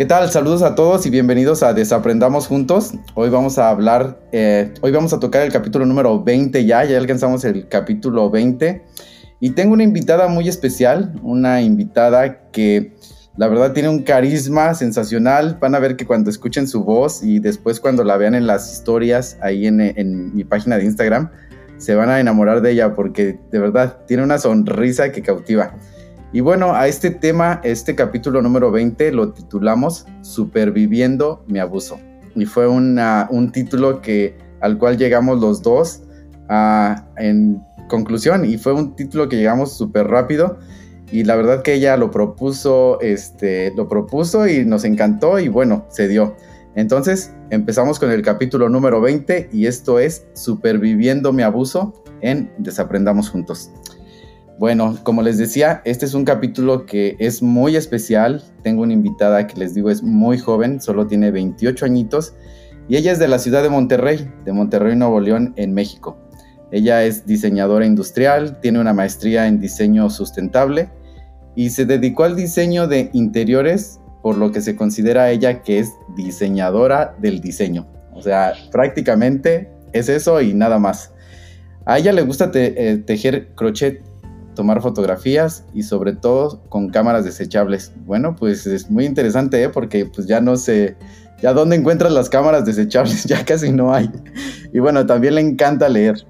¿Qué tal? Saludos a todos y bienvenidos a Desaprendamos Juntos. Hoy vamos a hablar, eh, hoy vamos a tocar el capítulo número 20 ya, ya alcanzamos el capítulo 20. Y tengo una invitada muy especial, una invitada que la verdad tiene un carisma sensacional. Van a ver que cuando escuchen su voz y después cuando la vean en las historias ahí en, en mi página de Instagram, se van a enamorar de ella porque de verdad tiene una sonrisa que cautiva. Y bueno, a este tema, este capítulo número 20 lo titulamos Superviviendo mi abuso. Y fue un título que, al cual llegamos los dos en conclusión y fue un título que llegamos súper rápido y la verdad que ella lo propuso, este, lo propuso y nos encantó y bueno, se dio. Entonces empezamos con el capítulo número 20 y esto es Superviviendo mi abuso en Desaprendamos Juntos. Bueno, como les decía, este es un capítulo que es muy especial. Tengo una invitada que les digo es muy joven, solo tiene 28 añitos y ella es de la ciudad de Monterrey, de Monterrey, Nuevo León, en México. Ella es diseñadora industrial, tiene una maestría en diseño sustentable y se dedicó al diseño de interiores, por lo que se considera ella que es diseñadora del diseño. O sea, prácticamente es eso y nada más. A ella le gusta eh, tejer crochet tomar fotografías y sobre todo con cámaras desechables. Bueno, pues es muy interesante, ¿eh? porque pues ya no sé, ya dónde encuentras las cámaras desechables, ya casi no hay. Y bueno, también le encanta leer.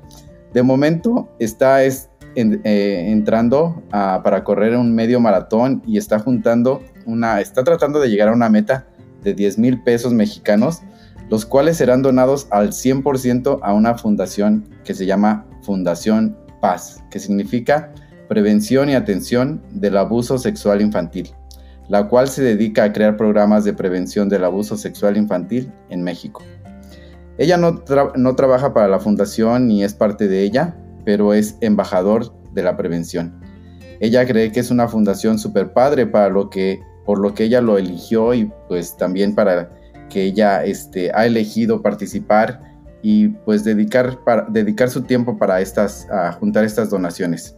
De momento está es, eh, entrando para correr un medio maratón y está juntando una, está tratando de llegar a una meta de 10 mil pesos mexicanos, los cuales serán donados al 100% a una fundación que se llama Fundación Paz, que significa Prevención y Atención del Abuso Sexual Infantil, la cual se dedica a crear programas de prevención del abuso sexual infantil en México. Ella no, no trabaja para la fundación ni es parte de ella, pero es embajador de la prevención. Ella cree que es una fundación súper padre para lo que, por lo que ella lo eligió y pues también para que ella este, ha elegido participar y pues dedicar, para, dedicar su tiempo para estas, a juntar estas donaciones.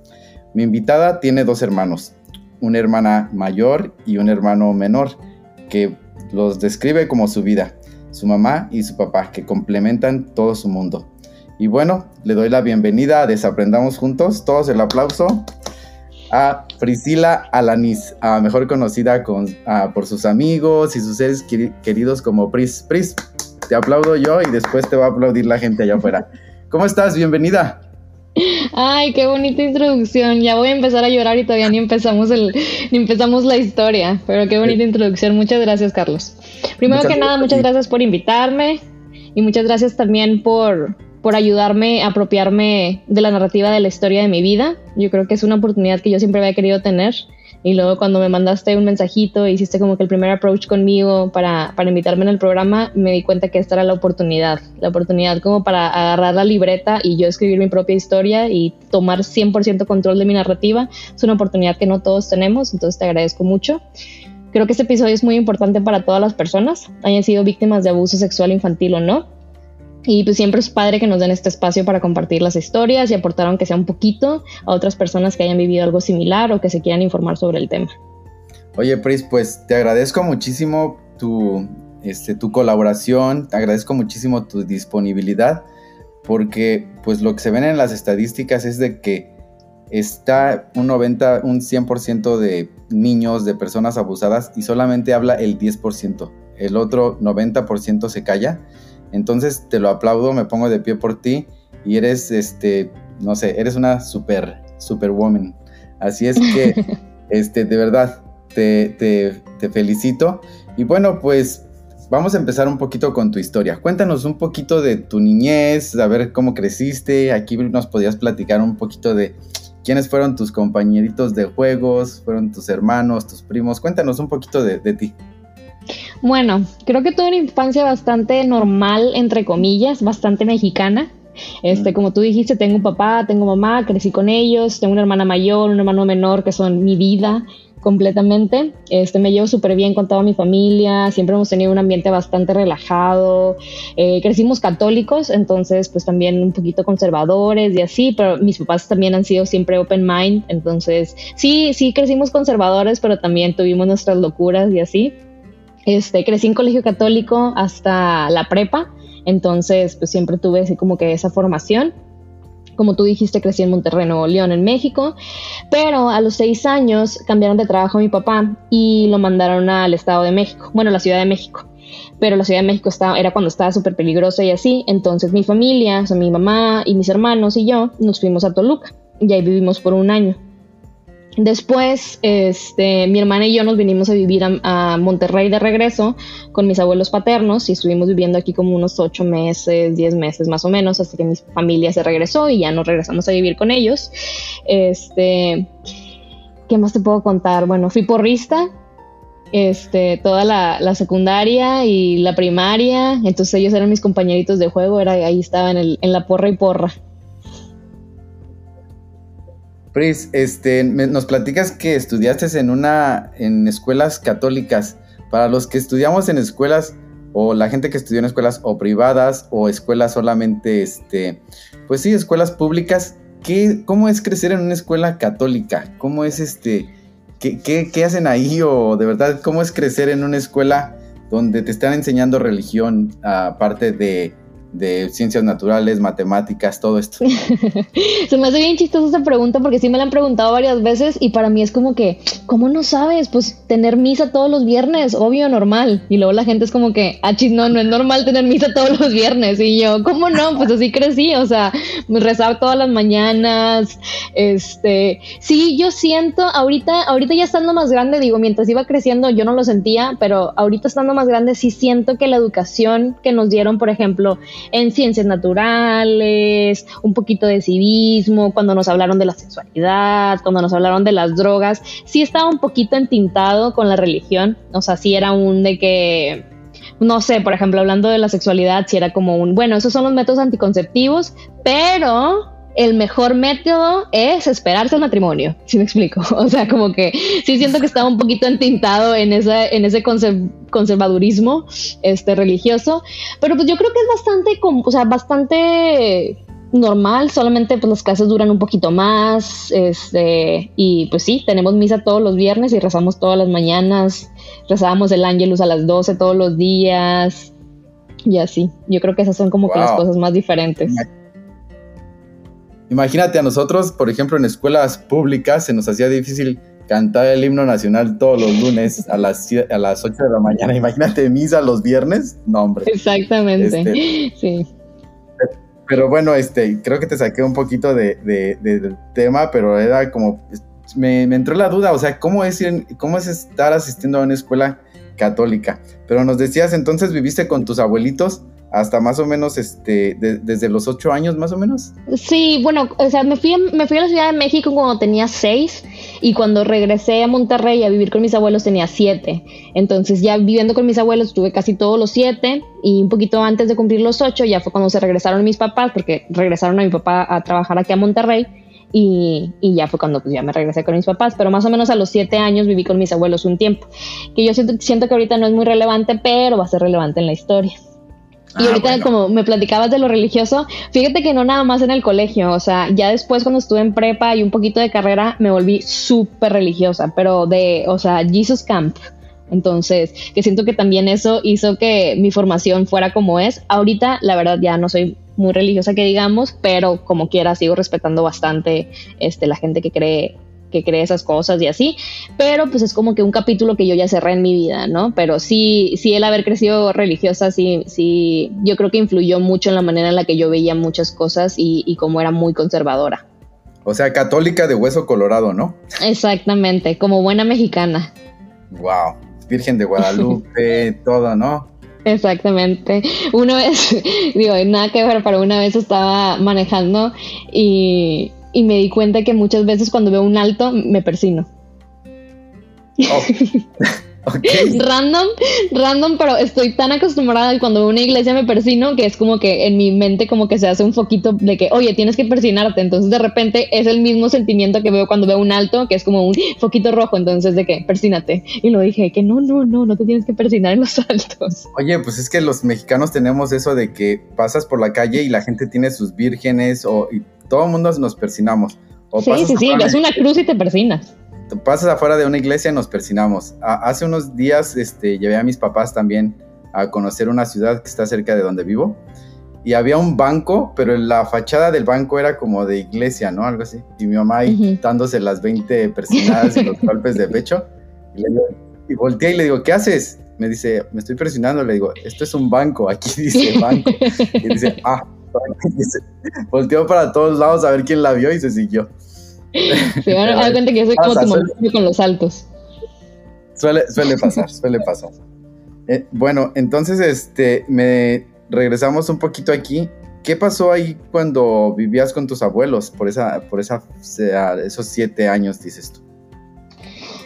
Mi invitada tiene dos hermanos, una hermana mayor y un hermano menor, que los describe como su vida, su mamá y su papá, que complementan todo su mundo. Y bueno, le doy la bienvenida a Desaprendamos Juntos, todos el aplauso a Priscila Alanis, mejor conocida por sus amigos y sus seres queridos como Pris. Pris, te aplaudo yo y después te va a aplaudir la gente allá afuera. ¿Cómo estás? Bienvenida. Ay, qué bonita introducción. Ya voy a empezar a llorar y todavía ni empezamos el, ni empezamos la historia. Pero qué bonita introducción. Muchas gracias, Carlos. Primero que nada, muchas gracias por invitarme y muchas gracias también por, por ayudarme a apropiarme de la narrativa de la historia de mi vida. Yo creo que es una oportunidad que yo siempre había querido tener y luego cuando me mandaste un mensajito, hiciste como que el primer approach conmigo para, para invitarme en el programa, me di cuenta que esta era la oportunidad, la oportunidad como para agarrar la libreta y yo escribir mi propia historia y tomar 100% control de mi narrativa. Es una oportunidad que no todos tenemos, entonces te agradezco mucho. Creo que este episodio es muy importante para todas las personas, hayan sido víctimas de abuso sexual infantil o no. Y pues siempre es padre que nos den este espacio para compartir las historias y aportar aunque sea un poquito a otras personas que hayan vivido algo similar o que se quieran informar sobre el tema. Oye, Pris, pues te agradezco muchísimo tu, este, tu colaboración, te agradezco muchísimo tu disponibilidad, porque pues lo que se ven en las estadísticas es de que está un 90, un 100% de niños, de personas abusadas y solamente habla el 10%. El otro 90% se calla entonces te lo aplaudo, me pongo de pie por ti y eres, este, no sé, eres una super, super woman. Así es que, este, de verdad, te, te, felicito. Y bueno, pues vamos a empezar un poquito con tu historia. Cuéntanos un poquito de tu niñez, a ver cómo creciste. Aquí nos podías platicar un poquito de quiénes fueron tus compañeritos de juegos, fueron tus hermanos, tus primos. Cuéntanos un poquito de, de ti. Bueno, creo que tuve una infancia bastante normal, entre comillas, bastante mexicana. Este, mm. como tú dijiste, tengo un papá, tengo mamá, crecí con ellos, tengo una hermana mayor, un hermano menor que son mi vida completamente. Este, me llevo súper bien con toda mi familia, siempre hemos tenido un ambiente bastante relajado. Eh, crecimos católicos, entonces pues también un poquito conservadores y así, pero mis papás también han sido siempre open mind, entonces sí, sí crecimos conservadores, pero también tuvimos nuestras locuras y así. Este, crecí en colegio católico hasta la prepa, entonces pues siempre tuve así como que esa formación. Como tú dijiste, crecí en Monterrey, Nuevo León, en México, pero a los seis años cambiaron de trabajo a mi papá y lo mandaron al Estado de México, bueno, la Ciudad de México. Pero la Ciudad de México estaba, era cuando estaba súper peligrosa y así, entonces mi familia, o mi mamá y mis hermanos y yo nos fuimos a Toluca y ahí vivimos por un año. Después, este, mi hermana y yo nos vinimos a vivir a, Monterrey de regreso con mis abuelos paternos y estuvimos viviendo aquí como unos ocho meses, diez meses más o menos, hasta que mi familia se regresó y ya nos regresamos a vivir con ellos. Este, ¿qué más te puedo contar? Bueno, fui porrista, este, toda la, secundaria y la primaria, entonces ellos eran mis compañeritos de juego, era, ahí estaba en la porra y porra. Pris, este, nos platicas que estudiaste en una, en escuelas católicas. Para los que estudiamos en escuelas, o la gente que estudió en escuelas o privadas, o escuelas solamente, este, pues sí, escuelas públicas, ¿qué, ¿cómo es crecer en una escuela católica? ¿Cómo es este, qué, qué, qué hacen ahí? O de verdad, ¿cómo es crecer en una escuela donde te están enseñando religión, aparte de de ciencias naturales, matemáticas, todo esto? Se me hace bien chistosa esa pregunta porque sí me la han preguntado varias veces y para mí es como que, ¿cómo no sabes? Pues tener misa todos los viernes, obvio, normal. Y luego la gente es como que, ah, no, no es normal tener misa todos los viernes. Y yo, ¿cómo no? Pues así crecí, o sea, rezaba todas las mañanas. Este, sí, yo siento, ahorita, ahorita ya estando más grande, digo, mientras iba creciendo yo no lo sentía, pero ahorita estando más grande sí siento que la educación que nos dieron, por ejemplo, en ciencias naturales, un poquito de civismo, cuando nos hablaron de la sexualidad, cuando nos hablaron de las drogas, sí estaba un poquito entintado con la religión, o sea, sí era un de que no sé, por ejemplo, hablando de la sexualidad, si era como un, bueno, esos son los métodos anticonceptivos, pero el mejor método es esperarse al matrimonio, si me explico. O sea, como que sí siento que estaba un poquito entintado en, esa, en ese conservadurismo este, religioso, pero pues yo creo que es bastante, o sea, bastante normal, solamente pues las clases duran un poquito más, este, y pues sí, tenemos misa todos los viernes y rezamos todas las mañanas, rezábamos el ángelus a las 12 todos los días, y así, yo creo que esas son como que las cosas más diferentes. Imagínate a nosotros, por ejemplo, en escuelas públicas se nos hacía difícil cantar el himno nacional todos los lunes a las, a las 8 de la mañana. Imagínate misa los viernes. No, hombre. Exactamente. Este, sí. Pero bueno, este, creo que te saqué un poquito de, del tema, pero era como, me, entró la duda, o sea, ¿cómo es, ¿cómo es estar asistiendo a una escuela católica? Pero nos decías, entonces viviste con tus abuelitos hasta más o menos este desde los ocho años más o menos. Sí, bueno, o sea, me fui, me fui a la Ciudad de México cuando tenía seis y cuando regresé a Monterrey a vivir con mis abuelos tenía siete. Entonces ya viviendo con mis abuelos estuve casi todos los siete y un poquito antes de cumplir los ocho ya fue cuando se regresaron mis papás porque regresaron a mi papá a trabajar aquí a Monterrey. Y, y, ya fue cuando pues, ya me regresé con mis papás, pero más o menos a los siete años viví con mis abuelos un tiempo, que yo siento, siento que ahorita no es muy relevante, pero va a ser relevante en la historia. Y ah, ahorita como me platicabas de lo religioso, fíjate que no nada más en el colegio, o sea, ya después cuando estuve en prepa y un poquito de carrera me volví súper religiosa, pero de, o sea, Jesus Camp. Entonces, que siento que también eso hizo que mi formación fuera como es. Ahorita, la verdad, ya no soy muy religiosa que digamos, pero como quiera sigo respetando bastante este, la gente que cree que cree esas cosas y así, pero pues es como que un capítulo que yo ya cerré en mi vida, ¿no? Pero sí, sí el haber crecido religiosa, sí, sí, yo creo que influyó mucho en la manera en la que yo veía muchas cosas y, y como era muy conservadora. O sea, católica de hueso colorado, ¿no? Exactamente, como buena mexicana. Wow, Virgen de Guadalupe, todo, ¿no? Exactamente. Una vez, digo, nada que ver, pero una vez estaba manejando y y me di cuenta que muchas veces cuando veo un alto me persino. Oh. Random, random, pero estoy tan acostumbrada y cuando veo una iglesia me persino que es como que en mi mente como que se hace un foquito de que, oye, tienes que persinarte. Entonces de repente es el mismo sentimiento que veo cuando veo un alto, que es como un foquito rojo. Entonces de que, persínate. Y lo dije, que no, no, no, no te tienes que persinar en los altos. Oye, pues es que los mexicanos tenemos eso de que pasas por la calle y la gente tiene sus vírgenes o todo el mundo nos persinamos. sí, sí, sí, ves una cruz y te persinas. pasas afuera de una iglesia y nos persinamos. hace unos días este, llevé a mis papás también a conocer una ciudad que está cerca de donde vivo. Y había un banco, pero la fachada del banco era como de iglesia, ¿no? Algo así. Y mi mamá ahí dándose las 20 persinadas y los golpes de pecho. Y, le digo, y volteé y le digo, ¿qué haces? Me dice, me estoy presionando. Le digo, esto es un banco, aquí dice banco. Y dice, ah, volteó para todos lados a ver quién la vio y se siguió. Sí, bueno, da cuenta que yo soy como tu mamá con los saltos. Suele, suele pasar, suele pasar. Eh, bueno, entonces este, me regresamos un poquito aquí. ¿Qué pasó ahí cuando vivías con tus abuelos por esa, por esa, esos siete años, dices tú?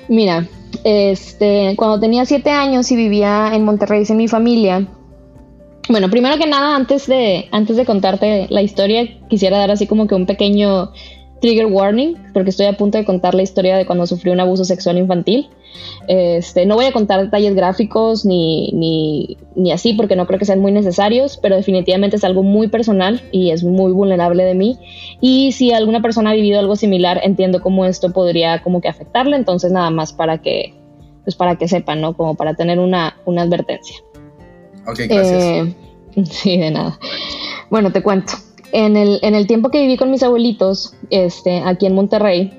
Mira, este, cuando tenía siete años y vivía en Monterrey sin mi familia, bueno, primero que nada, antes de, antes de contarte la historia, quisiera dar así como que un pequeño trigger warning, porque estoy a punto de contar la historia de cuando sufrí un abuso sexual infantil. Este, no voy a contar detalles gráficos ni, ni, ni, así porque no creo que sean muy necesarios, pero definitivamente es algo muy personal y es muy vulnerable de mí. Y si alguna persona ha vivido algo similar, entiendo cómo esto podría como que afectarle, entonces nada más para que, pues para que sepan, ¿no? Como para tener una, una advertencia. Gracias. Eh, sí, de nada. Bueno, te cuento en el, en el tiempo que viví con mis abuelitos, este, aquí en Monterrey,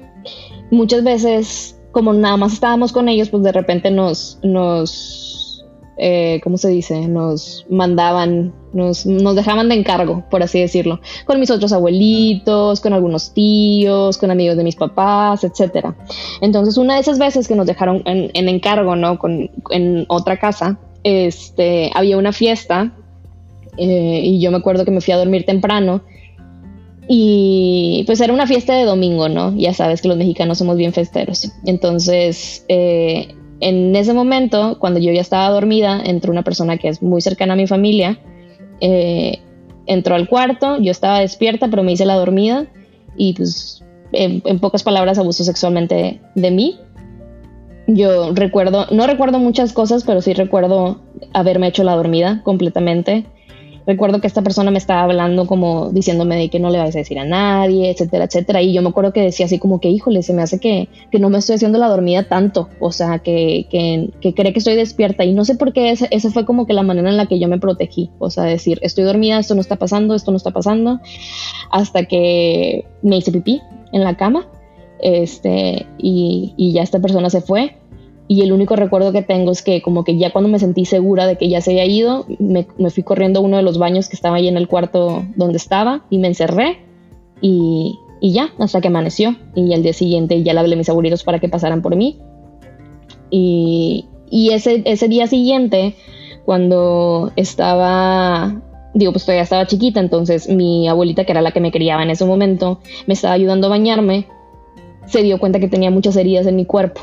muchas veces, como nada más estábamos con ellos, pues de repente nos, nos eh, ¿cómo se dice? Nos mandaban, nos, nos dejaban de encargo, por así decirlo, con mis otros abuelitos, con algunos tíos, con amigos de mis papás, etcétera. Entonces, una de esas veces que nos dejaron en, en encargo, ¿no? Con, en otra casa, este, había una fiesta eh, y yo me acuerdo que me fui a dormir temprano y pues era una fiesta de domingo, ¿no? Ya sabes que los mexicanos somos bien festeros. Entonces, eh, en ese momento, cuando yo ya estaba dormida, entró una persona que es muy cercana a mi familia, eh, entró al cuarto, yo estaba despierta, pero me hice la dormida y pues en, pocas palabras abusó sexualmente de mí. Yo recuerdo, no recuerdo muchas cosas, pero sí recuerdo haberme hecho la dormida completamente recuerdo que esta persona me estaba hablando como diciéndome de que no le vais a decir a nadie, etcétera, etcétera. Y yo me acuerdo que decía así como que, híjole, se me hace que, que no me estoy haciendo la dormida tanto, o sea, que, que, que cree que estoy despierta. Y no sé por qué esa, esa fue como que la manera en la que yo me protegí, o sea, decir, estoy dormida, esto no está pasando, esto no está pasando, hasta que me hice pipí en la cama. Este, y, ya esta persona se fue y el único recuerdo que tengo es que como que ya cuando me sentí segura de que ya se había ido, me, fui corriendo a uno de los baños que estaba ahí en el cuarto donde estaba y me encerré y, y ya, hasta que amaneció. Y al día siguiente ya le hablé a mis abuelitos para que pasaran por mí. Y, y ese, ese día siguiente, cuando estaba digo, pues todavía estaba chiquita, entonces mi abuelita, que era la que me criaba en ese momento, me estaba ayudando a bañarme, se dio cuenta que tenía muchas heridas en mi cuerpo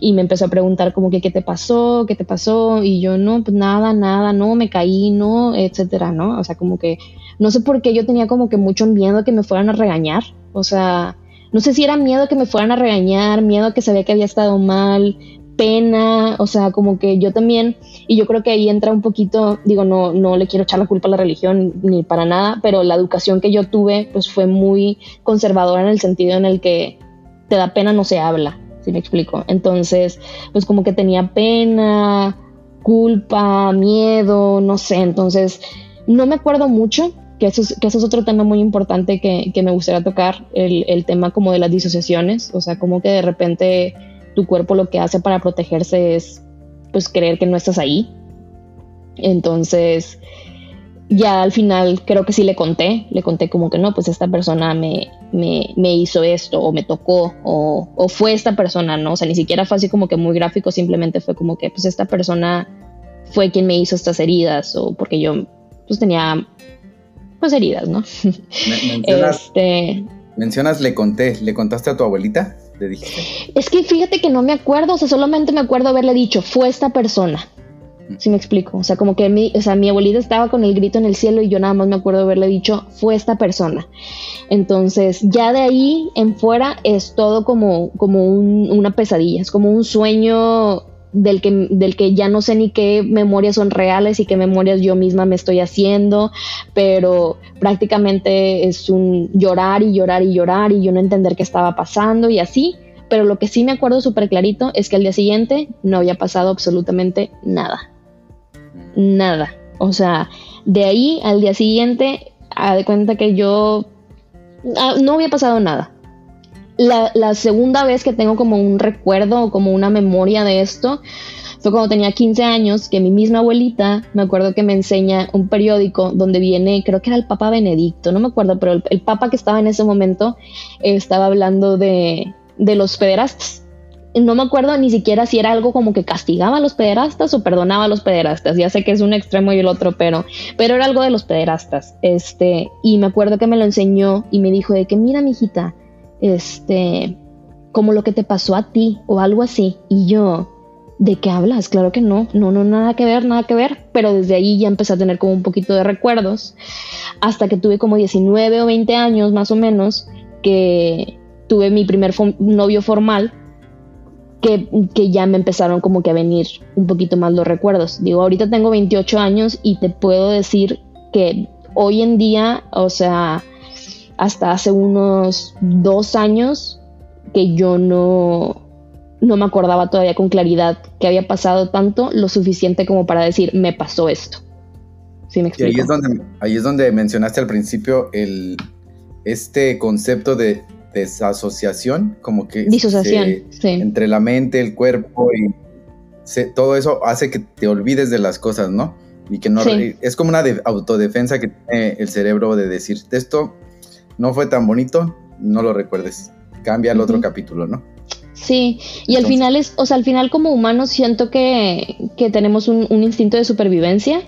y me empezó a preguntar como que qué te pasó, qué te pasó y yo no, pues nada, nada, no, me caí, no, etcétera, ¿no? O sea, como que no sé por qué yo tenía como que mucho miedo que me fueran a regañar, o sea, no sé si era miedo que me fueran a regañar, miedo que sabía que había estado mal, pena, o sea, como que yo también, y yo creo que ahí entra un poquito, digo, no, no le quiero echar la culpa a la religión ni para nada, pero la educación que yo tuve pues fue muy conservadora en el sentido en el que te da pena no se habla, si me explico? Entonces, pues como que tenía pena, culpa, miedo, no sé, entonces no me acuerdo mucho, que eso es, que eso es otro tema muy importante que, que me gustaría tocar, el, el, tema como de las disociaciones, o sea, como que de repente tu cuerpo lo que hace para protegerse es pues creer que no estás ahí. Entonces, ya al final creo que sí le conté, le conté como que no, pues esta persona me, me, hizo esto o me tocó o, o, fue esta persona, ¿no? O sea, ni siquiera fue así como que muy gráfico, simplemente fue como que pues esta persona fue quien me hizo estas heridas o porque yo pues tenía pues heridas, ¿no? Mencionas, este, mencionas le conté, ¿le contaste a tu abuelita? ¿Le dijiste? Es que fíjate que no me acuerdo, o sea, solamente me acuerdo haberle dicho, fue esta persona. Si me explico? O sea, como que mi, o sea, mi abuelita estaba con el grito en el cielo y yo nada más me acuerdo haberle dicho, fue esta persona. Entonces, ya de ahí en fuera es todo como, como una pesadilla, es como un sueño del que, del que ya no sé ni qué memorias son reales y qué memorias yo misma me estoy haciendo, pero prácticamente es un llorar y llorar y llorar y yo no entender qué estaba pasando y así pero lo que sí me acuerdo súper clarito es que al día siguiente no había pasado absolutamente nada. Nada. O sea, de ahí al día siguiente, a de cuenta que yo ah, no había pasado nada. La, segunda vez que tengo como un recuerdo o como una memoria de esto fue cuando tenía 15 años que mi misma abuelita, me acuerdo que me enseña un periódico donde viene, creo que era el Papa Benedicto, no me acuerdo, pero el, el Papa que estaba en ese momento estaba hablando de, de los pederastas no me acuerdo ni siquiera si era algo como que castigaba a los pederastas o perdonaba a los pederastas. Ya sé que es un extremo y el otro, pero, pero era algo de los pederastas. Este, y me acuerdo que me lo enseñó y me dijo de que, mira, mijita, este, como lo que te pasó a ti o algo así. Y yo, ¿de qué hablas? Claro que no, no, no, nada que ver, nada que ver. Pero desde ahí ya empecé a tener como un poquito de recuerdos. Hasta que tuve como 19 o 20 años más o menos, que tuve mi primer novio formal que, ya me empezaron como que a venir un poquito más los recuerdos. Digo, ahorita tengo 28 años y te puedo decir que hoy en día, o sea, hasta hace unos dos años que yo no, no me acordaba todavía con claridad que había pasado tanto, lo suficiente como para decir, me pasó esto. ¿Sí me? Y ahí es donde, ahí es donde mencionaste al principio el, este concepto de desasociación, como que... Disociación, Entre la mente, el cuerpo y todo eso hace que te olvides de las cosas, ¿no? Y que no... Es como una autodefensa que tiene el cerebro de decir, esto no fue tan bonito, no lo recuerdes. Cambia al otro capítulo, ¿no? Sí, y al final es, o sea, al final como humanos siento que, que tenemos un, un instinto de supervivencia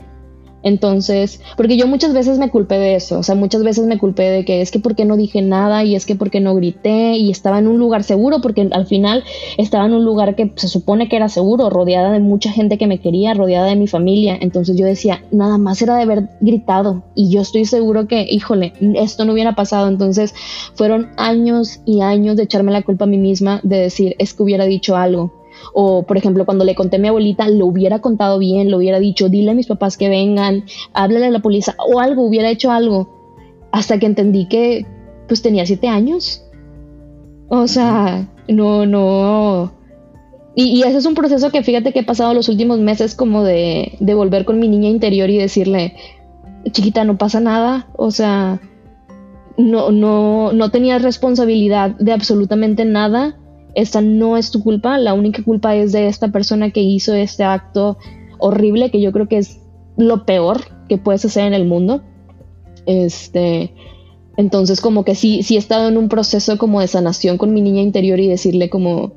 entonces, porque yo muchas veces me culpé de eso, o sea, muchas veces me culpé de que es que porque no dije nada y es que porque no grité y estaba en un lugar seguro, porque al final estaba en un lugar que se supone que era seguro, rodeada de mucha gente que me quería, rodeada de mi familia. Entonces yo decía, nada más era de haber gritado y yo estoy seguro que, híjole, esto no hubiera pasado. Entonces fueron años y años de echarme la culpa a mí misma, de decir, es que hubiera dicho algo o, por ejemplo, cuando le conté a mi abuelita, lo hubiera contado bien, lo hubiera dicho, dile a mis papás que vengan, háblale a la policía o algo, hubiera hecho algo. Hasta que entendí que, pues tenía siete años. O sea, no, no. Y, ese es un proceso que fíjate que he pasado los últimos meses como de, de volver con mi niña interior y decirle, chiquita, no pasa nada. O sea, no, no, no tenías responsabilidad de absolutamente nada esta no es tu culpa, la única culpa es de esta persona que hizo este acto horrible, que yo creo que es lo peor que puedes hacer en el mundo. Este, entonces como que sí, sí he estado en un proceso como de sanación con mi niña interior y decirle como,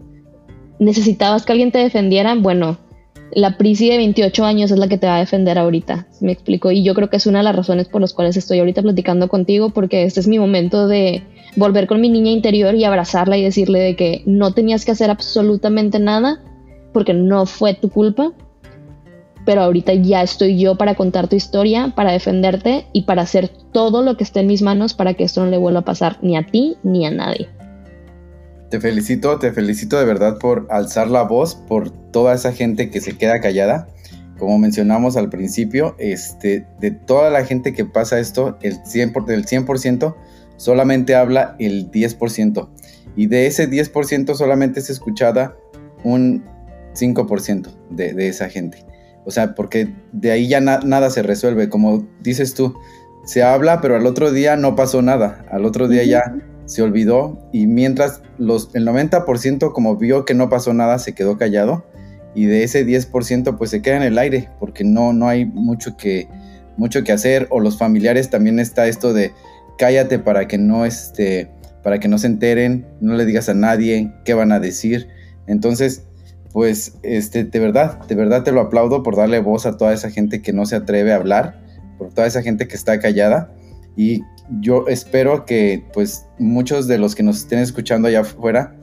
necesitabas que alguien te defendiera, bueno, la Prisi de 28 años es la que te va a defender ahorita, me explico, y yo creo que es una de las razones por las cuales estoy ahorita platicando contigo, porque este es mi momento de volver con mi niña interior y abrazarla y decirle de que no tenías que hacer absolutamente nada porque no fue tu culpa, pero ahorita ya estoy yo para contar tu historia, para defenderte y para hacer todo lo que esté en mis manos para que esto no le vuelva a pasar ni a ti ni a nadie. Te felicito, te felicito de verdad por alzar la voz, por toda esa gente que se queda callada. Como mencionamos al principio, este, de toda la gente que pasa esto, el 100%, del 100% solamente habla el 10%. Y de ese 10% solamente es escuchada un 5% de, esa gente. O sea, porque de ahí ya nada se resuelve. Como dices tú, se habla, pero al otro día no pasó nada. Al otro día ya se olvidó. Y mientras los, el 90% como vio que no pasó nada, se quedó callado. Y de ese 10% pues se queda en el aire, porque no, no hay mucho que, mucho que hacer. O los familiares también está esto de cállate para que no este, para que no se enteren, no le digas a nadie qué van a decir. Entonces, pues, este, de verdad, de verdad te lo aplaudo por darle voz a toda esa gente que no se atreve a hablar, por toda esa gente que está callada. Y yo espero que, pues, muchos de los que nos estén escuchando allá afuera,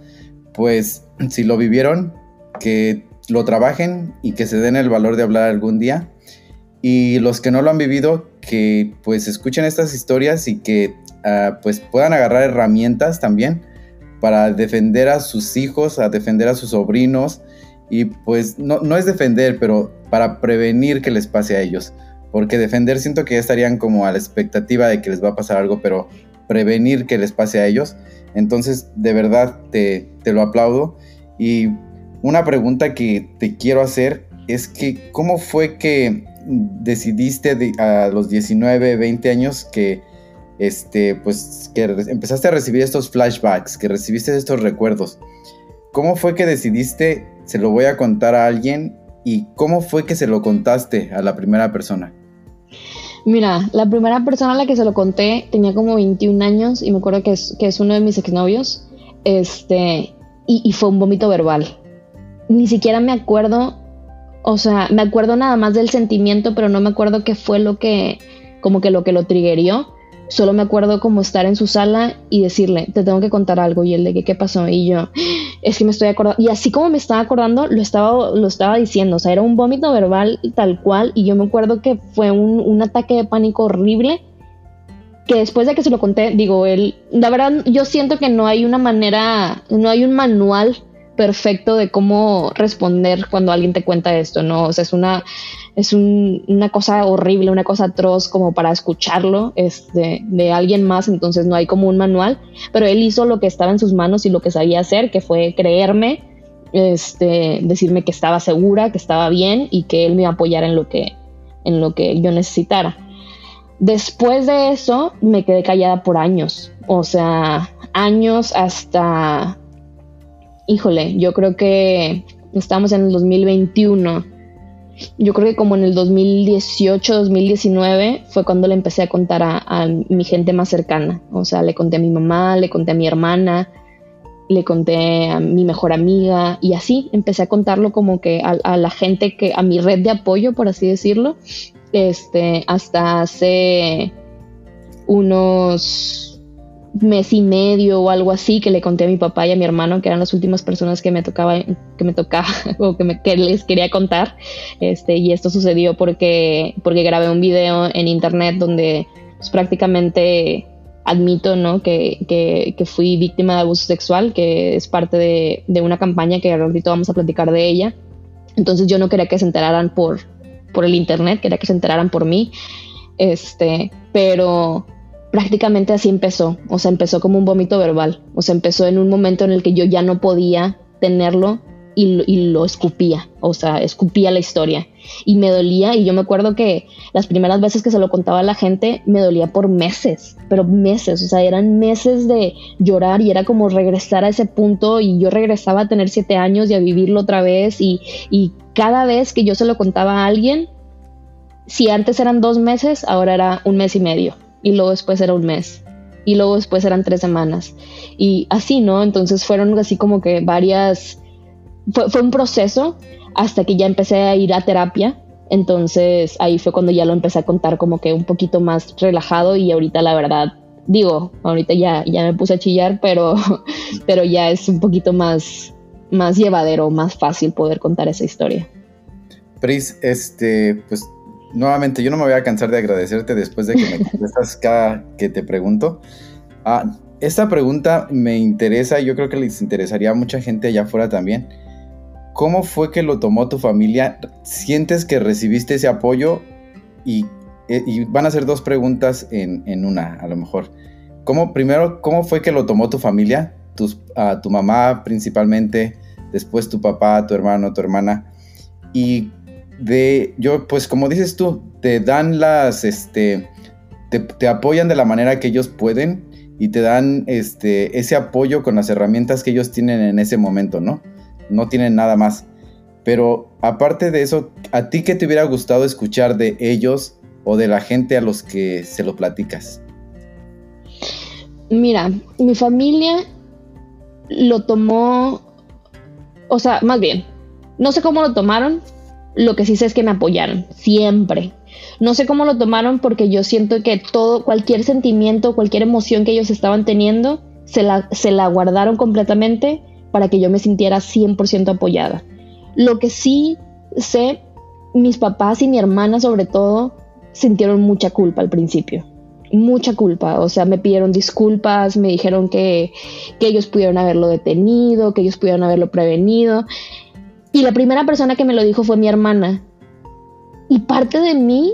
pues, si lo vivieron, que lo trabajen y que se den el valor de hablar algún día. Y los que no lo han vivido, que pues escuchen estas historias y que ah, pues puedan agarrar herramientas también para defender a sus hijos, a defender a sus sobrinos y pues no, no es defender, pero para prevenir que les pase a ellos. Porque defender siento que estarían como a la expectativa de que les va a pasar algo, pero prevenir que les pase a ellos. Entonces, de verdad, te, te lo aplaudo. Y una pregunta que te quiero hacer es que, ¿cómo fue que decidiste a los 19, 20 años que, este, pues, que empezaste a recibir estos flashbacks, que recibiste estos recuerdos? ¿Cómo fue que decidiste, se lo voy a contar a alguien y cómo fue que se lo contaste a la primera persona? Mira, la primera persona a la que se lo conté tenía como 21 años y me acuerdo que es, que es uno de mis exnovios. Este, y, fue un vómito verbal. Ni siquiera me acuerdo, o sea, me acuerdo nada más del sentimiento, pero no me acuerdo qué fue lo que, como que lo que lo triggerió. Solo me acuerdo como estar en su sala y decirle, te tengo que contar algo. Y él de que, ¿qué pasó? Y yo, es que me estoy acordando. Y así como me estaba acordando, lo estaba, lo estaba diciendo. O sea, era un vómito verbal tal cual. Y yo me acuerdo que fue un, un ataque de pánico horrible. Que después de que se lo conté, digo, él, la verdad, yo siento que no hay una manera, no hay un manual perfecto de cómo responder cuando alguien te cuenta esto, ¿no? O sea, es una, es una cosa horrible, una cosa atroz como para escucharlo este, de alguien más, entonces no hay como un manual, pero él hizo lo que estaba en sus manos y lo que sabía hacer, que fue creerme, este, decirme que estaba segura, que estaba bien y que él me iba a apoyar en lo que, en lo que yo necesitara. Después de eso me quedé callada por años, o sea, años hasta híjole, yo creo que estamos en el 2021. Yo creo que como en el 2018, 2019 fue cuando le empecé a contar a, mi gente más cercana. O sea, le conté a mi mamá, le conté a mi hermana, le conté a mi mejor amiga y así empecé a contarlo como que a, a la gente que, a mi red de apoyo, por así decirlo, este, hasta hace unos mes y medio o algo así que le conté a mi papá y a mi hermano que eran las últimas personas que me tocaba que me tocaba o que, me, les quería contar. Este y esto sucedió porque porque grabé un video en internet donde pues, prácticamente admito ¿no? que, que, que, fui víctima de abuso sexual que es parte de, de una campaña que ahorita vamos a platicar de ella. Entonces yo no quería que se enteraran por por el internet quería que se enteraran por mí. Este pero prácticamente así empezó, o sea, empezó como un vómito verbal, o sea, empezó en un momento en el que yo ya no podía tenerlo y, lo escupía, o sea, escupía la historia. Y me dolía y yo me acuerdo que las primeras veces que se lo contaba a la gente me dolía por meses, pero meses, o sea, eran meses de llorar y era como regresar a ese punto y yo regresaba a tener siete años y a vivirlo otra vez y, y cada vez que yo se lo contaba a alguien, si antes eran dos meses, ahora era un mes y medio y luego después era un mes y luego después eran tres semanas y así, ¿no? Entonces fueron así como que varias, fue, un proceso hasta que ya empecé a ir a terapia. Entonces ahí fue cuando ya lo empecé a contar como que un poquito más relajado y ahorita la verdad, digo, ahorita ya, ya me puse a chillar, pero, pero ya es un poquito más, más llevadero, más fácil poder contar esa historia. Pris, este, pues nuevamente, yo no me voy a cansar de agradecerte después de que me contestas cada que te pregunto. Ah, esta pregunta me interesa y yo creo que les interesaría a mucha gente allá afuera también. ¿Cómo fue que lo tomó tu familia? ¿Sientes que recibiste ese apoyo? Y, eh, van a ser dos preguntas en, una, a lo mejor. ¿Cómo, primero, ¿cómo fue que lo tomó tu familia? Tus, a tu mamá principalmente, después tu papá, tu hermano, tu hermana. ¿Y de, yo, pues como dices tú, te dan las, este, te, apoyan de la manera que ellos pueden y te dan este, ese apoyo con las herramientas que ellos tienen en ese momento, ¿no? No tienen nada más. Pero aparte de eso, ¿a ti qué te hubiera gustado escuchar de ellos o de la gente a los que se lo platicas? Mira, mi familia lo tomó, o sea, más bien, no sé cómo lo tomaron, lo que sí sé es que me apoyaron, siempre. No sé cómo lo tomaron porque yo siento que todo, cualquier sentimiento, cualquier emoción que ellos estaban teniendo, se la, se la guardaron completamente para que yo me sintiera 100% apoyada. Lo que sí sé, mis papás y mi hermana sobre todo sintieron mucha culpa al principio. Mucha culpa, o sea, me pidieron disculpas, me dijeron que, que ellos pudieron haberlo detenido, que ellos pudieron haberlo prevenido. Y la primera persona que me lo dijo fue mi hermana. Y parte de mí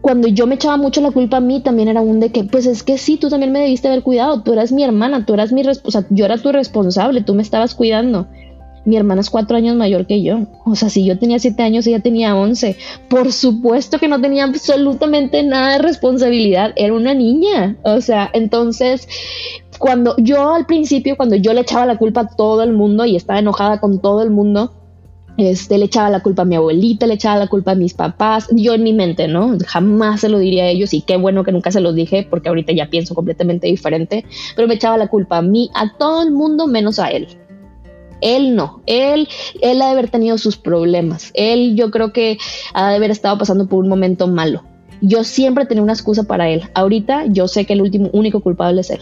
cuando yo me echaba mucho la culpa a mí, también era un de que, pues es que sí, tú también me debiste haber cuidado, tú eras mi hermana, tú eras mi, sea, yo era tu responsable, tú me estabas cuidando. Mi hermana es cuatro años mayor que yo. O sea, si yo tenía siete años, ella tenía once. Por supuesto que no tenía absolutamente nada de responsabilidad. Era una niña. O sea, entonces, cuando yo al principio, cuando yo le echaba la culpa a todo el mundo y estaba enojada con todo el mundo, este, le echaba la culpa a mi abuelita, le echaba la culpa a mis papás, yo en mi mente, ¿no? Jamás se lo diría a ellos y qué bueno que nunca se los dije porque ahorita ya pienso completamente diferente, pero me echaba la culpa a mí, a todo el mundo menos a él. Él no, él, él ha de haber tenido sus problemas, él yo creo que ha de haber estado pasando por un momento malo. Yo siempre tenía una excusa para él. Ahorita yo sé que el último, único culpable es él.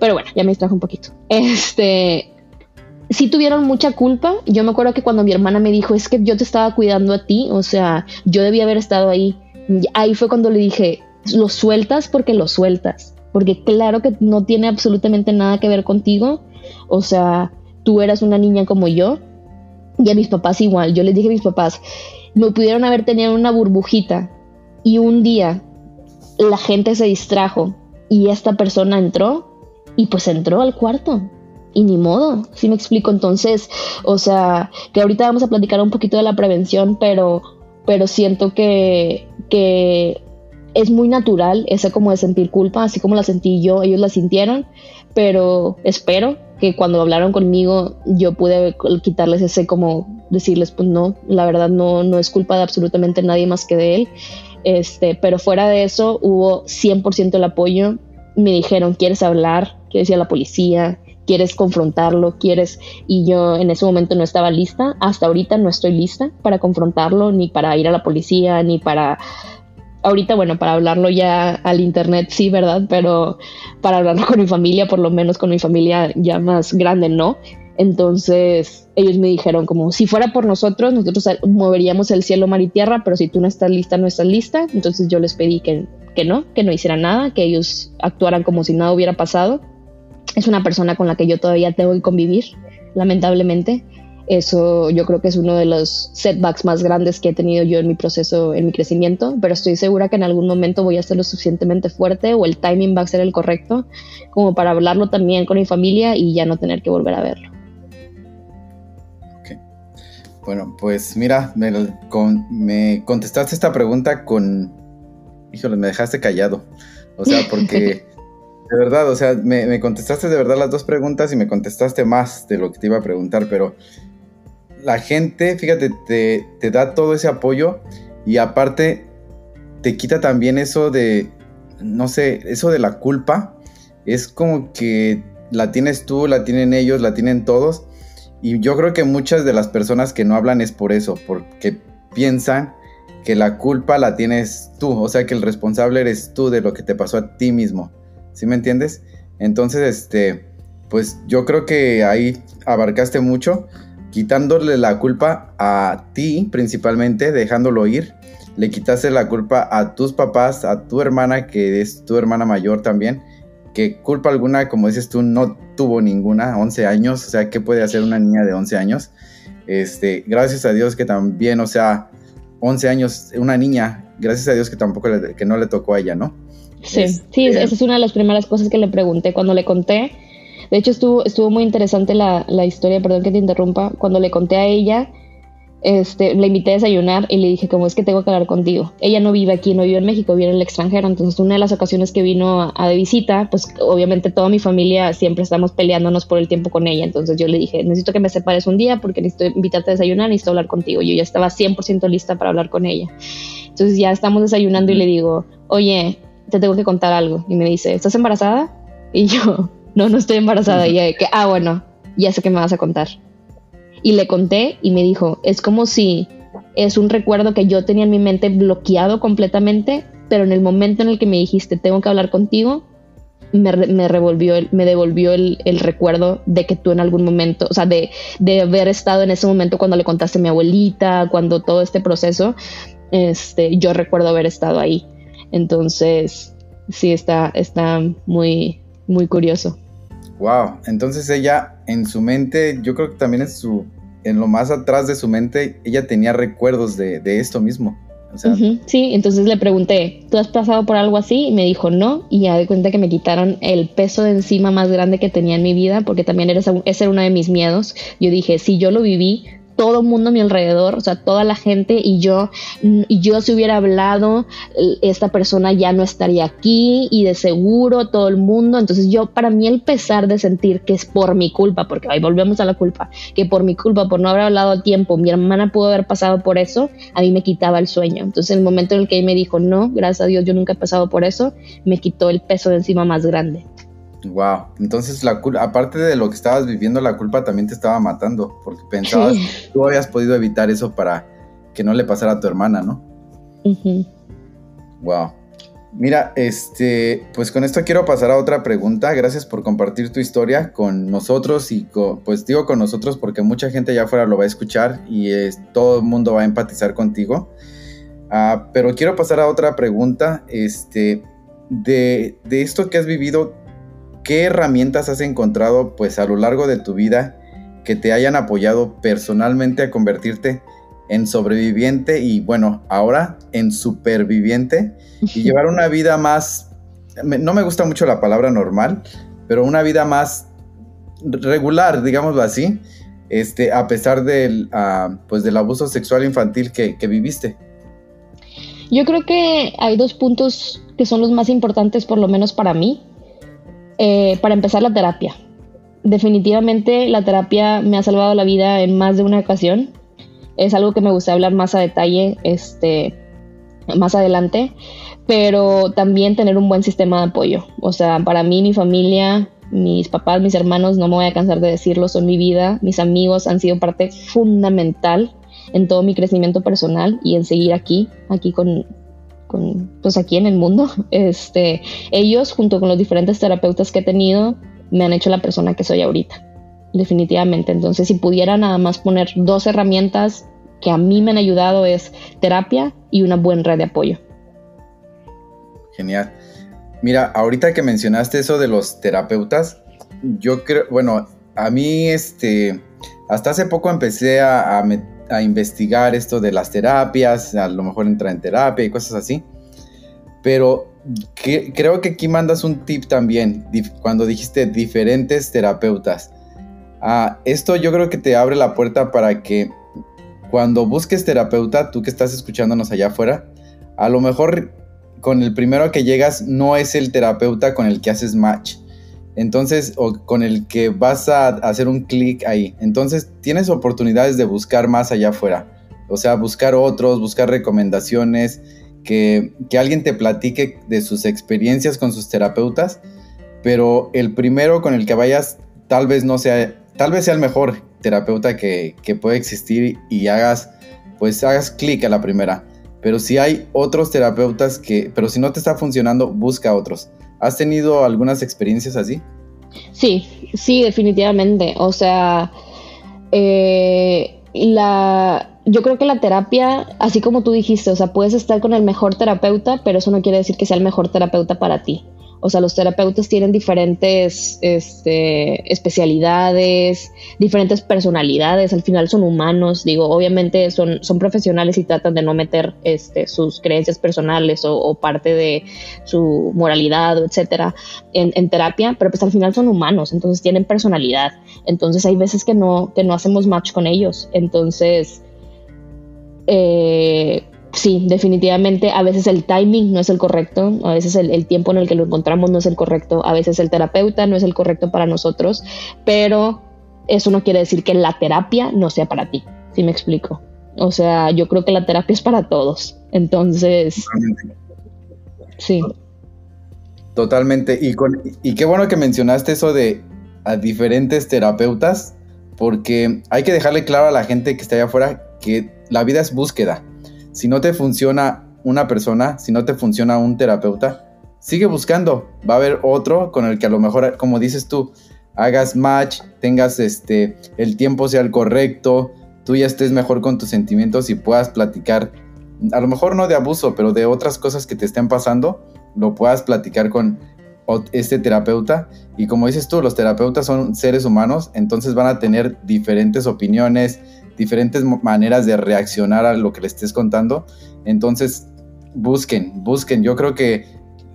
Pero bueno, ya me distrajo un poquito. Este, sí tuvieron mucha culpa. Yo me acuerdo que cuando mi hermana me dijo, es que yo te estaba cuidando a ti, o sea, yo debía haber estado ahí. Ahí fue cuando le dije, lo sueltas porque lo sueltas. Porque claro que no tiene absolutamente nada que ver contigo. O sea, tú eras una niña como yo. Y a mis papás igual. Yo les dije a mis papás, me pudieron haber tenido una burbujita. Y un día la gente se distrajo y esta persona entró y pues entró al cuarto y ni modo, si me explico. Entonces, o sea, que ahorita vamos a platicar un poquito de la prevención, pero, pero siento que, que es muy natural ese como de sentir culpa, así como la sentí yo, ellos la sintieron, pero espero que cuando hablaron conmigo yo pude quitarles ese como decirles, pues no, la verdad no, no es culpa de absolutamente nadie más que de él. Este, pero fuera de eso hubo 100% el apoyo. Me dijeron, ¿quieres hablar? ¿Qué decía la policía? Quieres confrontarlo, quieres, y yo en ese momento no estaba lista, hasta ahorita no estoy lista para confrontarlo, ni para ir a la policía, ni para, ahorita bueno, para hablarlo ya al internet, sí, ¿verdad? Pero para hablarlo con mi familia, por lo menos con mi familia ya más grande, no. Entonces ellos me dijeron como si fuera por nosotros, nosotros moveríamos el cielo, mar y tierra, pero si tú no estás lista, no estás lista. Entonces yo les pedí que, que no, que no hicieran nada, que ellos actuaran como si nada hubiera pasado es una persona con la que yo todavía tengo que convivir, lamentablemente. Eso yo creo que es uno de los setbacks más grandes que he tenido yo en mi proceso, en mi crecimiento, pero estoy segura que en algún momento voy a ser lo suficientemente fuerte o el timing va a ser el correcto como para hablarlo también con mi familia y ya no tener que volver a verlo. Okay. Bueno, pues mira, me, me contestaste esta pregunta con... Híjole, me dejaste callado. O sea, porque De verdad, o sea, me, contestaste de verdad las dos preguntas y me contestaste más de lo que te iba a preguntar, pero la gente, fíjate, te, te da todo ese apoyo y aparte te quita también eso de, no sé, eso de la culpa. Es como que la tienes tú, la tienen ellos, la tienen todos. Y yo creo que muchas de las personas que no hablan es por eso, porque piensan que la culpa la tienes tú, o sea que el responsable eres tú de lo que te pasó a ti mismo. ¿Sí me entiendes? Entonces, este, pues yo creo que ahí abarcaste mucho, quitándole la culpa a ti principalmente, dejándolo ir. Le quitaste la culpa a tus papás, a tu hermana, que es tu hermana mayor también, que culpa alguna, como dices tú, no tuvo ninguna, 11 años, o sea, ¿qué puede hacer una niña de 11 años? Este, gracias a Dios que también, o sea, 11 años, una niña, gracias a Dios que tampoco que no le tocó a ella, ¿no? Sí, sí, esa es una de las primeras cosas que le pregunté cuando le conté. De hecho, estuvo, estuvo muy interesante la, la historia, perdón que te interrumpa. Cuando le conté a ella, este, le invité a desayunar y le dije, como es que tengo que hablar contigo. Ella no vive aquí, no vive en México, vive en el extranjero. Entonces, una de las ocasiones que vino a, de visita, pues obviamente toda mi familia siempre estamos peleándonos por el tiempo con ella. Entonces, yo le dije, necesito que me separes un día porque necesito invitarte a desayunar, necesito hablar contigo. Yo ya estaba 100% lista para hablar con ella. Entonces, ya estamos desayunando y le digo, oye, te tengo que contar algo. Y me dice, ¿estás embarazada? Y yo, no, no estoy embarazada. Y ella, que, ah, bueno, ya sé que me vas a contar. Y le conté y me dijo, es como si es un recuerdo que yo tenía en mi mente bloqueado completamente, pero en el momento en el que me dijiste, tengo que hablar contigo, me, me revolvió, me devolvió el, el, recuerdo de que tú en algún momento, o sea, de, de haber estado en ese momento cuando le contaste a mi abuelita, cuando todo este proceso, este, yo recuerdo haber estado ahí. Entonces, sí, está, está muy, muy curioso. Wow, entonces ella en su mente, yo creo que también en su, en lo más atrás de su mente, ella tenía recuerdos de, esto mismo. sí, entonces le pregunté, ¿tú has pasado por algo así? Y me dijo no, y ya de cuenta que me quitaron el peso de encima más grande que tenía en mi vida, porque también era, ese era uno de mis miedos. Yo dije, si yo lo viví, todo el mundo a mi alrededor, o sea, toda la gente y yo, y yo si hubiera hablado, esta persona ya no estaría aquí y de seguro todo el mundo. Entonces yo, para mí el pesar de sentir que es por mi culpa, porque ahí volvemos a la culpa, que por mi culpa, por no haber hablado a tiempo, mi hermana pudo haber pasado por eso, a mí me quitaba el sueño. Entonces en el momento en el que me dijo, no, gracias a Dios yo nunca he pasado por eso, me quitó el peso de encima más grande. Wow, entonces la culpa, aparte de lo que estabas viviendo, la culpa también te estaba matando, porque pensabas que tú habías podido evitar eso para que no le pasara a tu hermana, ¿no? Wow. Mira, este, pues con esto quiero pasar a otra pregunta. Gracias por compartir tu historia con nosotros y pues digo con nosotros porque mucha gente allá afuera lo va a escuchar y todo el mundo va a empatizar contigo. Ah, pero quiero pasar a otra pregunta. Este, de, de esto que has vivido, ¿qué herramientas has encontrado pues a lo largo de tu vida que te hayan apoyado personalmente a convertirte en sobreviviente y bueno, ahora en superviviente y llevar una vida más, no me gusta mucho la palabra normal, pero una vida más regular, digámoslo así, este, a pesar del, ah, pues del abuso sexual infantil que, que viviste? Yo creo que hay dos puntos que son los más importantes, por lo menos para mí. Eh, para empezar, la terapia. Definitivamente la terapia me ha salvado la vida en más de una ocasión. Es algo que me gusta hablar más a detalle este, más adelante, pero también tener un buen sistema de apoyo. O sea, para mí, mi familia, mis papás, mis hermanos, no me voy a cansar de decirlo, son mi vida, mis amigos han sido parte fundamental en todo mi crecimiento personal y en seguir aquí, aquí con, pues aquí en el mundo. Este, ellos, junto con los diferentes terapeutas que he tenido, me han hecho la persona que soy ahorita, definitivamente. Entonces, si pudiera nada más poner dos herramientas que a mí me han ayudado es terapia y una buena red de apoyo. Genial. Mira, ahorita que mencionaste eso de los terapeutas, yo creo, bueno, a mí este, hasta hace poco empecé a, a, a investigar esto de las terapias, a lo mejor entrar en terapia y cosas así. Pero creo que aquí mandas un tip también, cuando dijiste diferentes terapeutas. Ah, esto yo creo que te abre la puerta para que cuando busques terapeuta, tú que estás escuchándonos allá afuera, a lo mejor con el primero que llegas no es el terapeuta con el que haces match entonces, o con el que vas a hacer un clic ahí. Entonces, tienes oportunidades de buscar más allá afuera. O sea, buscar otros, buscar recomendaciones, que, alguien te platique de sus experiencias con sus terapeutas. Pero el primero con el que vayas, tal vez no sea, tal vez sea el mejor terapeuta que, que puede existir y hagas, pues hagas clic a la primera. Pero si hay otros terapeutas que, pero si no te está funcionando, busca otros. ¿Has tenido algunas experiencias así? Sí, sí, definitivamente. O sea, eh, la, yo creo que la terapia, así como tú dijiste, o sea, puedes estar con el mejor terapeuta, pero eso no quiere decir que sea el mejor terapeuta para ti. O sea, los terapeutas tienen diferentes este, especialidades, diferentes personalidades, al final son humanos, digo, obviamente son, son profesionales y tratan de no meter este, sus creencias personales o, parte de su moralidad, etcétera, en, terapia, pero pues al final son humanos, entonces tienen personalidad. Entonces hay veces que no, que no hacemos match con ellos. Entonces, eh, sí, definitivamente a veces el timing no es el correcto, a veces el, tiempo en el que lo encontramos no es el correcto, a veces el terapeuta no es el correcto para nosotros, pero eso no quiere decir que la terapia no sea para ti, si me explico. O sea, yo creo que la terapia es para todos. Entonces, sí. Totalmente. Y, con, y qué bueno que mencionaste eso de a diferentes terapeutas, porque hay que dejarle claro a la gente que está allá afuera que la vida es búsqueda si no te funciona una persona, si no te funciona un terapeuta, sigue buscando. Va a haber otro con el que a lo mejor, como dices tú, hagas match, tengas este, el tiempo sea el correcto, tú ya estés mejor con tus sentimientos y puedas platicar, a lo mejor no de abuso, pero de otras cosas que te estén pasando, lo puedas platicar con este terapeuta. Y como dices tú, los terapeutas son seres humanos, entonces van a tener diferentes opiniones, diferentes maneras de reaccionar a lo que le estés contando. Entonces, busquen, busquen. Yo creo que,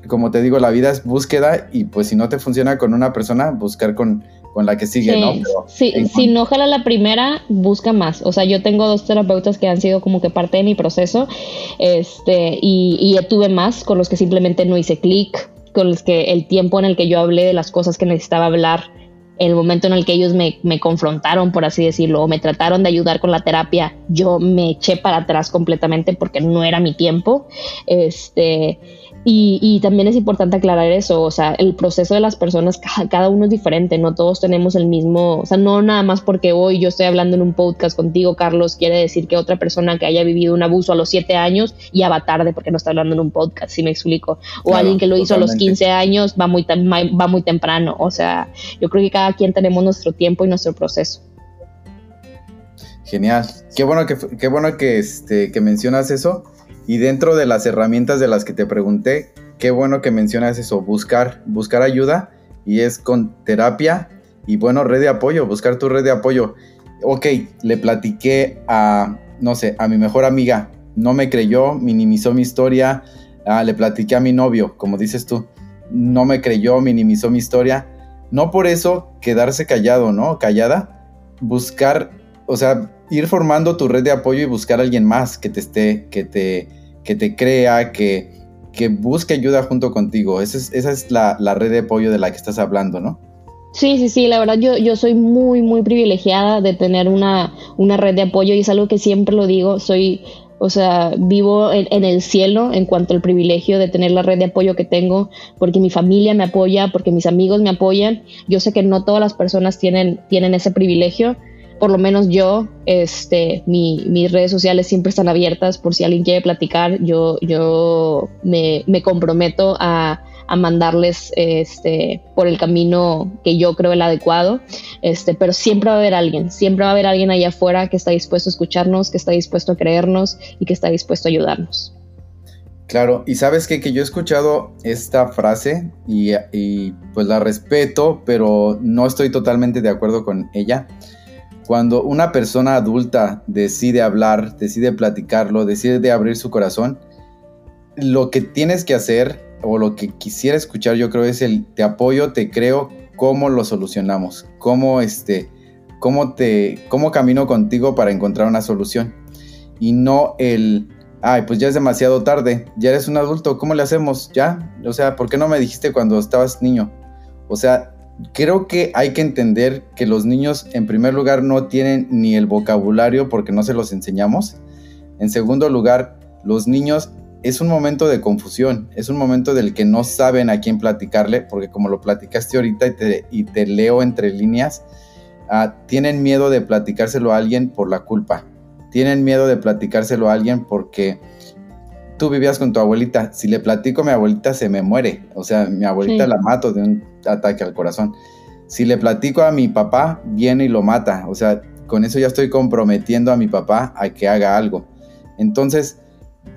como te digo, la vida es búsqueda y pues si no te funciona con una persona, buscar con, con la que sigue, ¿no? sí, si no jala la primera, busca más. O sea, yo tengo dos terapeutas que han sido como que parte de mi proceso, este, y, y tuve más con los que simplemente no hice clic, con los que el tiempo en el que yo hablé de las cosas que necesitaba hablar, el momento en el que ellos me, me confrontaron, por así decirlo, o me trataron de ayudar con la terapia, yo me eché para atrás completamente porque no era mi tiempo. Este, y, también es importante aclarar eso, o sea, el proceso de las personas, cada, uno es diferente, no todos tenemos el mismo, o sea, no nada más porque hoy yo estoy hablando en un podcast contigo, Carlos, quiere decir que otra persona que haya vivido un abuso a los 7 años ya va tarde porque no está hablando en un podcast, si me explico, o alguien que lo hizo a los 15 años va muy, va muy temprano, o sea, yo creo que cada quien tenemos nuestro tiempo y nuestro proceso. Genial, qué bueno que, qué bueno que, este, que mencionas eso y dentro de las herramientas de las que te pregunté, qué bueno que mencionas eso, buscar, buscar ayuda y es con terapia y bueno, red de apoyo, buscar tu red de apoyo. Ok, le platiqué a, no sé, a mi mejor amiga, no me creyó, minimizó mi historia, ah, le platiqué a mi novio, como dices tú, no me creyó, minimizó mi historia. No por eso quedarse callado, ¿no? Callada, buscar, o sea, ir formando tu red de apoyo y buscar a alguien más que te esté, que te, que te crea, que, que busque ayuda junto contigo. Esa es, esa es la, red de apoyo de la que estás hablando, ¿no? Sí, sí, sí, la verdad yo, yo soy muy, muy privilegiada de tener una, una red de apoyo y es algo que siempre lo digo, soy, o sea, vivo en, en, el cielo en cuanto al privilegio de tener la red de apoyo que tengo, porque mi familia me apoya, porque mis amigos me apoyan. Yo sé que no todas las personas tienen, tienen ese privilegio, por lo menos yo, este, mis redes sociales siempre están abiertas por si alguien quiere platicar. Yo, yo me, comprometo a, mandarles este, por el camino que yo creo el adecuado. Este, pero siempre va a haber alguien, siempre va a haber alguien allá afuera que está dispuesto a escucharnos, que está dispuesto a creernos y que está dispuesto a ayudarnos. Claro, y sabes qué? que yo he escuchado esta frase y, y pues la respeto, pero no estoy totalmente de acuerdo con ella. Cuando una persona adulta decide hablar, decide platicarlo, decide abrir su corazón, lo que tienes que hacer o lo que quisiera escuchar yo creo es el te apoyo, te creo, cómo lo solucionamos, cómo este, cómo te, cómo camino contigo para encontrar una solución y no el ay, pues ya es demasiado tarde, ya eres un adulto, ¿cómo le hacemos? ¿Ya? O sea, ¿por qué no me dijiste cuando estabas niño? O sea, creo que hay que entender que los niños en primer lugar no tienen ni el vocabulario porque no se los enseñamos. En segundo lugar, los niños es un momento de confusión, es un momento del que no saben a quién platicarle, porque como lo platicaste ahorita y te, leo entre líneas, ah, tienen miedo de platicárselo a alguien por la culpa, tienen miedo de platicárselo a alguien porque tú vivías con tu abuelita, si le platico a mi abuelita se me muere, o sea, mi abuelita la mato de un ataque al corazón. Si le platico a mi papá, viene y lo mata, o sea, con eso ya estoy comprometiendo a mi papá a que haga algo. Entonces,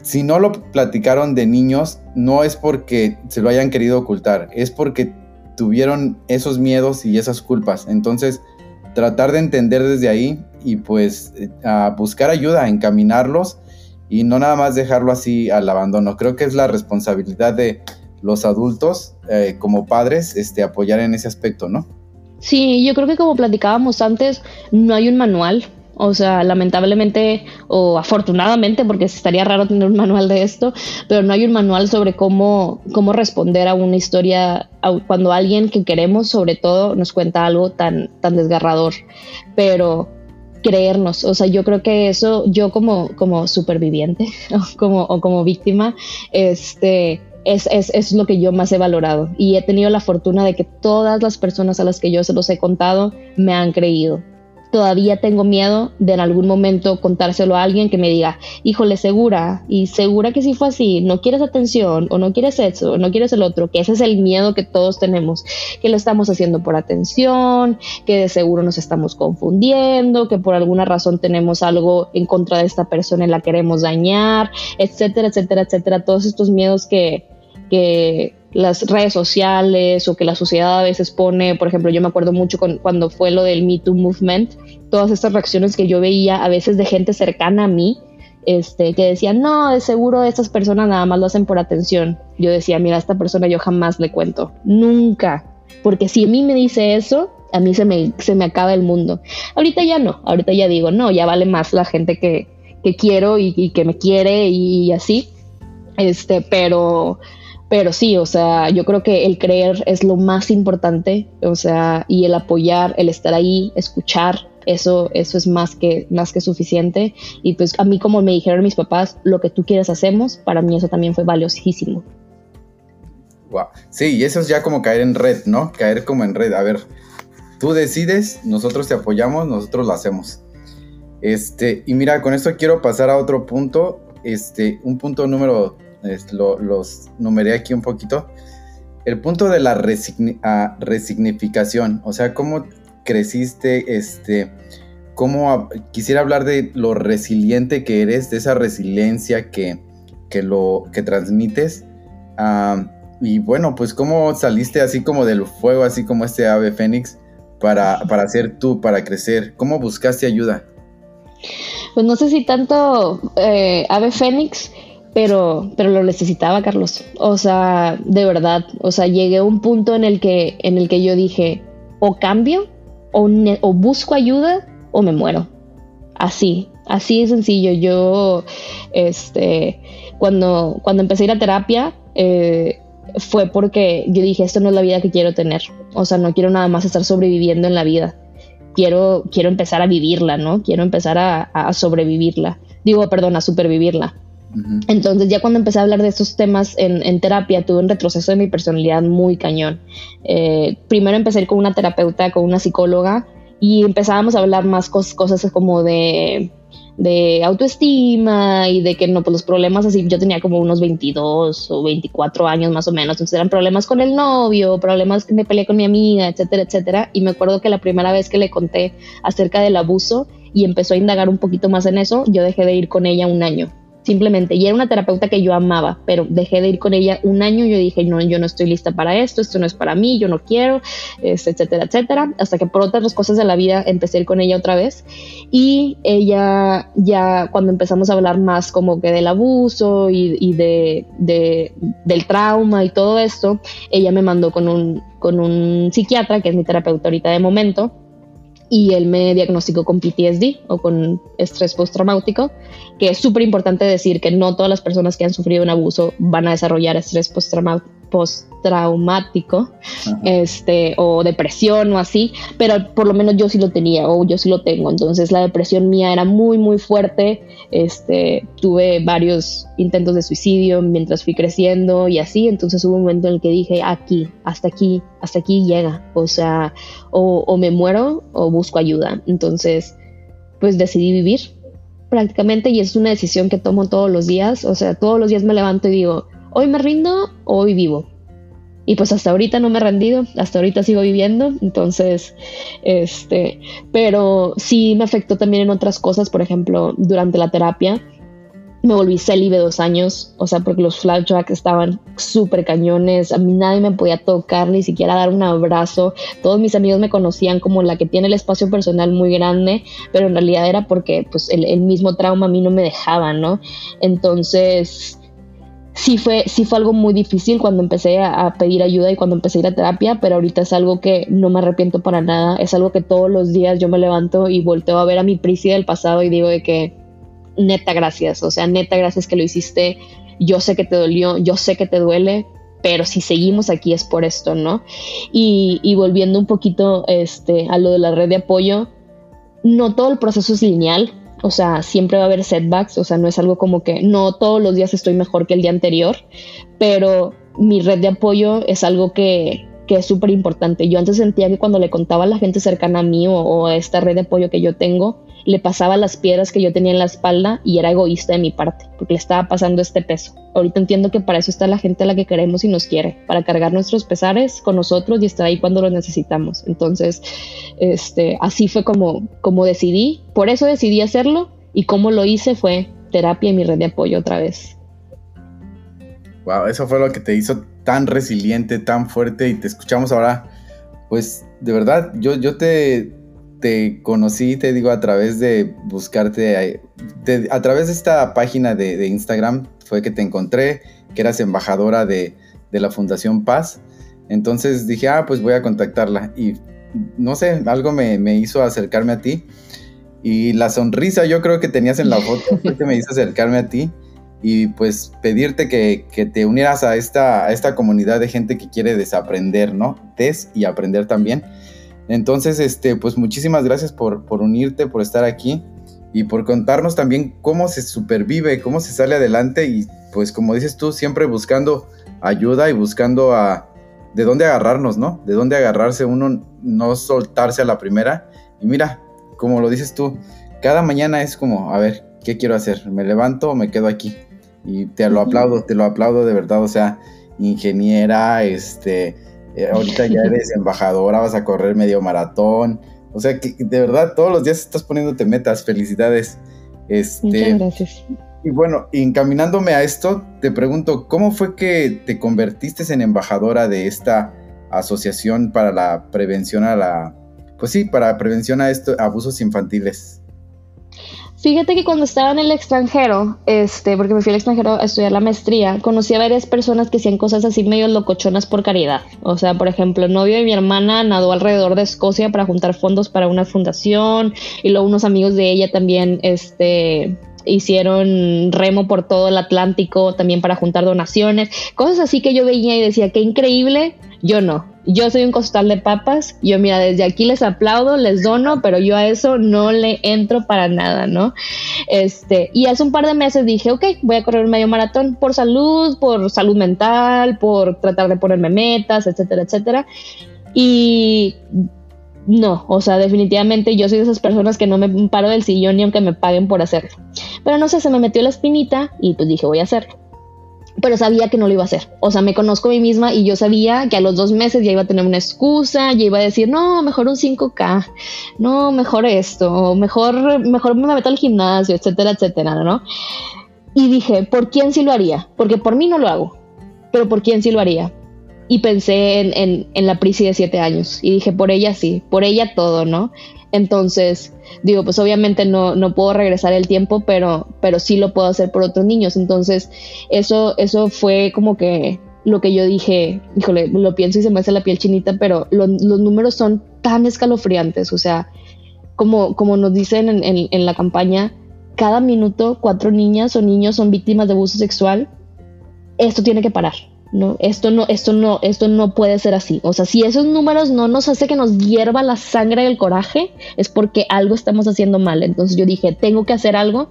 si no lo platicaron de niños, no es porque se lo hayan querido ocultar, es porque tuvieron esos miedos y esas culpas. Entonces, tratar de entender desde ahí y pues eh, a buscar ayuda, encaminarlos y no nada más dejarlo así al abandono. Creo que es la responsabilidad de los adultos eh, como padres este, apoyar en ese aspecto, ¿no? Sí, yo creo que como platicábamos antes, no hay un manual. O sea, lamentablemente o afortunadamente, porque estaría raro tener un manual de esto, pero no hay un manual sobre cómo, cómo responder a una historia cuando alguien que queremos, sobre todo, nos cuenta algo tan, tan desgarrador. Pero creernos. O sea, yo creo que eso, yo como, como superviviente o como, o como víctima, este, es, es, es, lo que yo más he valorado. Y he tenido la fortuna de que todas las personas a las que yo se los he contado me han creído todavía tengo miedo de en algún momento contárselo a alguien que me diga, híjole, segura, y segura que si fue así, no quieres atención, o no quieres eso, o no quieres el otro, que ese es el miedo que todos tenemos, que lo estamos haciendo por atención, que de seguro nos estamos confundiendo, que por alguna razón tenemos algo en contra de esta persona y la queremos dañar, etcétera, etcétera, etcétera, todos estos miedos que, que las redes sociales o que la sociedad a veces pone, por ejemplo, yo me acuerdo mucho cuando fue lo del Me Too Movement, todas estas reacciones que yo veía a veces de gente cercana a mí, este, que decían, no, de seguro estas personas nada más lo hacen por atención. Yo decía, mira, a esta persona yo jamás le cuento, nunca, porque si a mí me dice eso, a mí se me, se me acaba el mundo. Ahorita ya no, ahorita ya digo, no, ya vale más la gente que, que quiero y, y, que me quiere y así, este, pero pero sí, o sea, yo creo que el creer es lo más importante, o sea, y el apoyar, el estar ahí, escuchar, eso, eso es más que, más que suficiente. Y pues a mí, como me dijeron mis papás, lo que tú quieres hacemos, para mí eso también fue valiosísimo. Wow. Sí, y eso es ya como caer en red, ¿no? Caer como en red. A ver, tú decides, nosotros te apoyamos, nosotros lo hacemos. Este, y mira, con esto quiero pasar a otro punto, este, un punto número los numeré aquí un poquito. El punto de la resignificación, o sea, cómo creciste, este, cómo quisiera hablar de lo resiliente que eres, de esa resiliencia que, que lo que transmites. y bueno, pues cómo saliste así como del fuego, así como este ave fénix, para, para ser tú, para crecer. ¿Cómo buscaste ayuda? Pues no sé si tanto eh, ave fénix, pero, pero lo necesitaba, Carlos. O sea, de verdad, o sea, llegué a un punto en el que, en el que yo dije, o cambio, o, busco ayuda, o me muero. Así, así de sencillo. Yo, este, cuando, cuando empecé a ir a terapia, eh, fue porque yo dije, esto no es la vida que quiero tener. O sea, no quiero nada más estar sobreviviendo en la vida. Quiero, quiero empezar a vivirla, ¿no? Quiero empezar a, a sobrevivirla. Digo, perdón, a supervivirla. Entonces ya cuando empecé a hablar de estos temas en, terapia, tuve un retroceso de mi personalidad muy cañón. Eh, primero empecé con una terapeuta, con una psicóloga, y empezábamos a hablar más cosas como de, autoestima y de que no, pues los problemas así, yo tenía como unos 22 o 24 años más o menos, entonces eran problemas con el novio, problemas que me peleé con mi amiga, etcétera, etcétera. Y me acuerdo que la primera vez que le conté acerca del abuso y empezó a indagar un poquito más en eso, yo dejé de ir con ella un año simplemente. Y era una terapeuta que yo amaba, pero dejé de ir con ella un año. Yo dije, no, yo no estoy lista para esto, esto no es para mí, yo no quiero, etcétera, etcétera. Hasta que por otras cosas de la vida empecé a ir con ella otra vez. Y ella ya cuando empezamos a hablar más como que del abuso y, de, del trauma y todo esto, ella me mandó con un, con un psiquiatra, que es mi terapeuta ahorita de momento y él me diagnosticó con PTSD o con estrés postraumático, que es súper importante decir que no todas las personas que han sufrido un abuso van a desarrollar estrés postraumático postraumático este, o depresión o así, pero por lo menos yo sí lo tenía o yo sí lo tengo. Entonces la depresión mía era muy, muy fuerte. Este, tuve varios intentos de suicidio mientras fui creciendo y así. Entonces hubo un momento en el que dije, aquí, hasta aquí, hasta aquí llega. O sea, o, o me muero o busco ayuda. Entonces, pues decidí vivir prácticamente y es una decisión que tomo todos los días. O sea, todos los días me levanto y digo, hoy me rindo o hoy vivo. Y pues hasta ahorita no me he rendido, hasta ahorita sigo viviendo, entonces, este, pero sí me afectó también en otras cosas, por ejemplo, durante la terapia me volví célibe dos años, o sea, porque los flashbacks estaban súper cañones, a mí nadie me podía tocar, ni siquiera dar un abrazo, todos mis amigos me conocían como la que tiene el espacio personal muy grande, pero en realidad era porque pues el, el mismo trauma a mí no me dejaba, ¿no? Entonces sí fue, sí fue algo muy difícil cuando empecé a, pedir ayuda y cuando empecé a ir a terapia, pero ahorita es algo que no me arrepiento para nada, es algo que todos los días yo me levanto y volteo a ver a mi Prisi del pasado y digo de que neta gracias, o sea, neta gracias que lo hiciste, yo sé que te dolió, yo sé que te duele, pero si seguimos aquí es por esto, ¿no? Y, y volviendo un poquito este, a lo de la red de apoyo, no todo el proceso es lineal, o sea, siempre va a haber setbacks, o sea, no es algo como que no todos los días estoy mejor que el día anterior, pero mi red de apoyo es algo que, que es súper importante. Yo antes sentía que cuando le contaba a la gente cercana a mí o, a esta red de apoyo que yo tengo, le pasaba las piedras que yo tenía en la espalda y era egoísta de mi parte, porque le estaba pasando este peso. Ahorita entiendo que para eso está la gente a la que queremos y nos quiere, para cargar nuestros pesares con nosotros y estar ahí cuando los necesitamos. Entonces, este, así fue como, como decidí, por eso decidí hacerlo y cómo lo hice fue terapia y mi red de apoyo otra vez. Wow, eso fue lo que te hizo tan resiliente, tan fuerte y te escuchamos ahora. Pues de verdad, yo, yo te, te conocí, te digo, a través de buscarte, a través de esta página de, Instagram fue que te encontré, que eras embajadora de, de la Fundación Paz. Entonces dije, ah, pues voy a contactarla. Y no sé, algo me, me hizo acercarme a ti. Y la sonrisa yo creo que tenías en la foto fue que me hizo acercarme a ti y pues pedirte que, te unieras a esta, a esta comunidad de gente que quiere desaprender, ¿no? Des y aprender también. Entonces, este, pues muchísimas gracias por, por unirte, por estar aquí y por contarnos también cómo se supervive, cómo se sale adelante y pues como dices tú, siempre buscando ayuda y buscando a de dónde agarrarnos, ¿no? De dónde agarrarse uno, no soltarse a la primera. Y mira, como lo dices tú, cada mañana es como, a ver, ¿qué quiero hacer? ¿Me levanto o me quedo aquí? Y te lo aplaudo, te lo aplaudo de verdad, o sea, ingeniera, este, eh, ahorita ya eres embajadora, vas a correr medio maratón, o sea, que de verdad todos los días estás poniéndote metas, felicidades. Este, Muchas gracias. Y bueno, encaminándome a esto, te pregunto, ¿cómo fue que te convertiste en embajadora de esta asociación para la prevención a la, pues sí, para prevención a estos abusos infantiles? Fíjate que cuando estaba en el extranjero, este, porque me fui al extranjero a estudiar la maestría, conocí a varias personas que hacían cosas así medio locochonas por caridad. O sea, por ejemplo, el novio de mi hermana nadó alrededor de Escocia para juntar fondos para una fundación y luego unos amigos de ella también, este, hicieron remo por todo el Atlántico también para juntar donaciones, cosas así que yo veía y decía, qué increíble, yo no. Yo soy un costal de papas, yo mira, desde aquí les aplaudo, les dono, pero yo a eso no le entro para nada, ¿no? Este, y hace un par de meses dije, ok, voy a correr un medio maratón por salud, por salud mental, por tratar de ponerme metas, etcétera, etcétera. Y no, o sea, definitivamente yo soy de esas personas que no me paro del sillón ni aunque me paguen por hacerlo. Pero no sé, se me metió la espinita y pues dije, voy a hacerlo. Pero sabía que no lo iba a hacer. O sea, me conozco a mí misma y yo sabía que a los dos meses ya iba a tener una excusa, ya iba a decir, no, mejor un 5K, no, mejor esto, mejor, mejor me meto al gimnasio, etcétera, etcétera, ¿no? Y dije, ¿por quién sí lo haría? Porque por mí no lo hago, pero ¿por quién sí lo haría? y pensé en, en, la Prisi de siete años y dije, por ella sí, por ella todo, ¿no? Entonces, digo, pues obviamente no, no puedo regresar el tiempo, pero, pero sí lo puedo hacer por otros niños. Entonces, eso, eso fue como que lo que yo dije, híjole, lo pienso y se me hace la piel chinita, pero los números son tan escalofriantes, o sea, como, como nos dicen en, en, en la campaña, cada minuto cuatro niñas o niños son víctimas de abuso sexual, esto tiene que parar no, esto no, esto no, esto no puede ser así. O sea, si esos números no nos hace que nos hierva la sangre del coraje, es porque algo estamos haciendo mal. Entonces yo dije, tengo que hacer algo.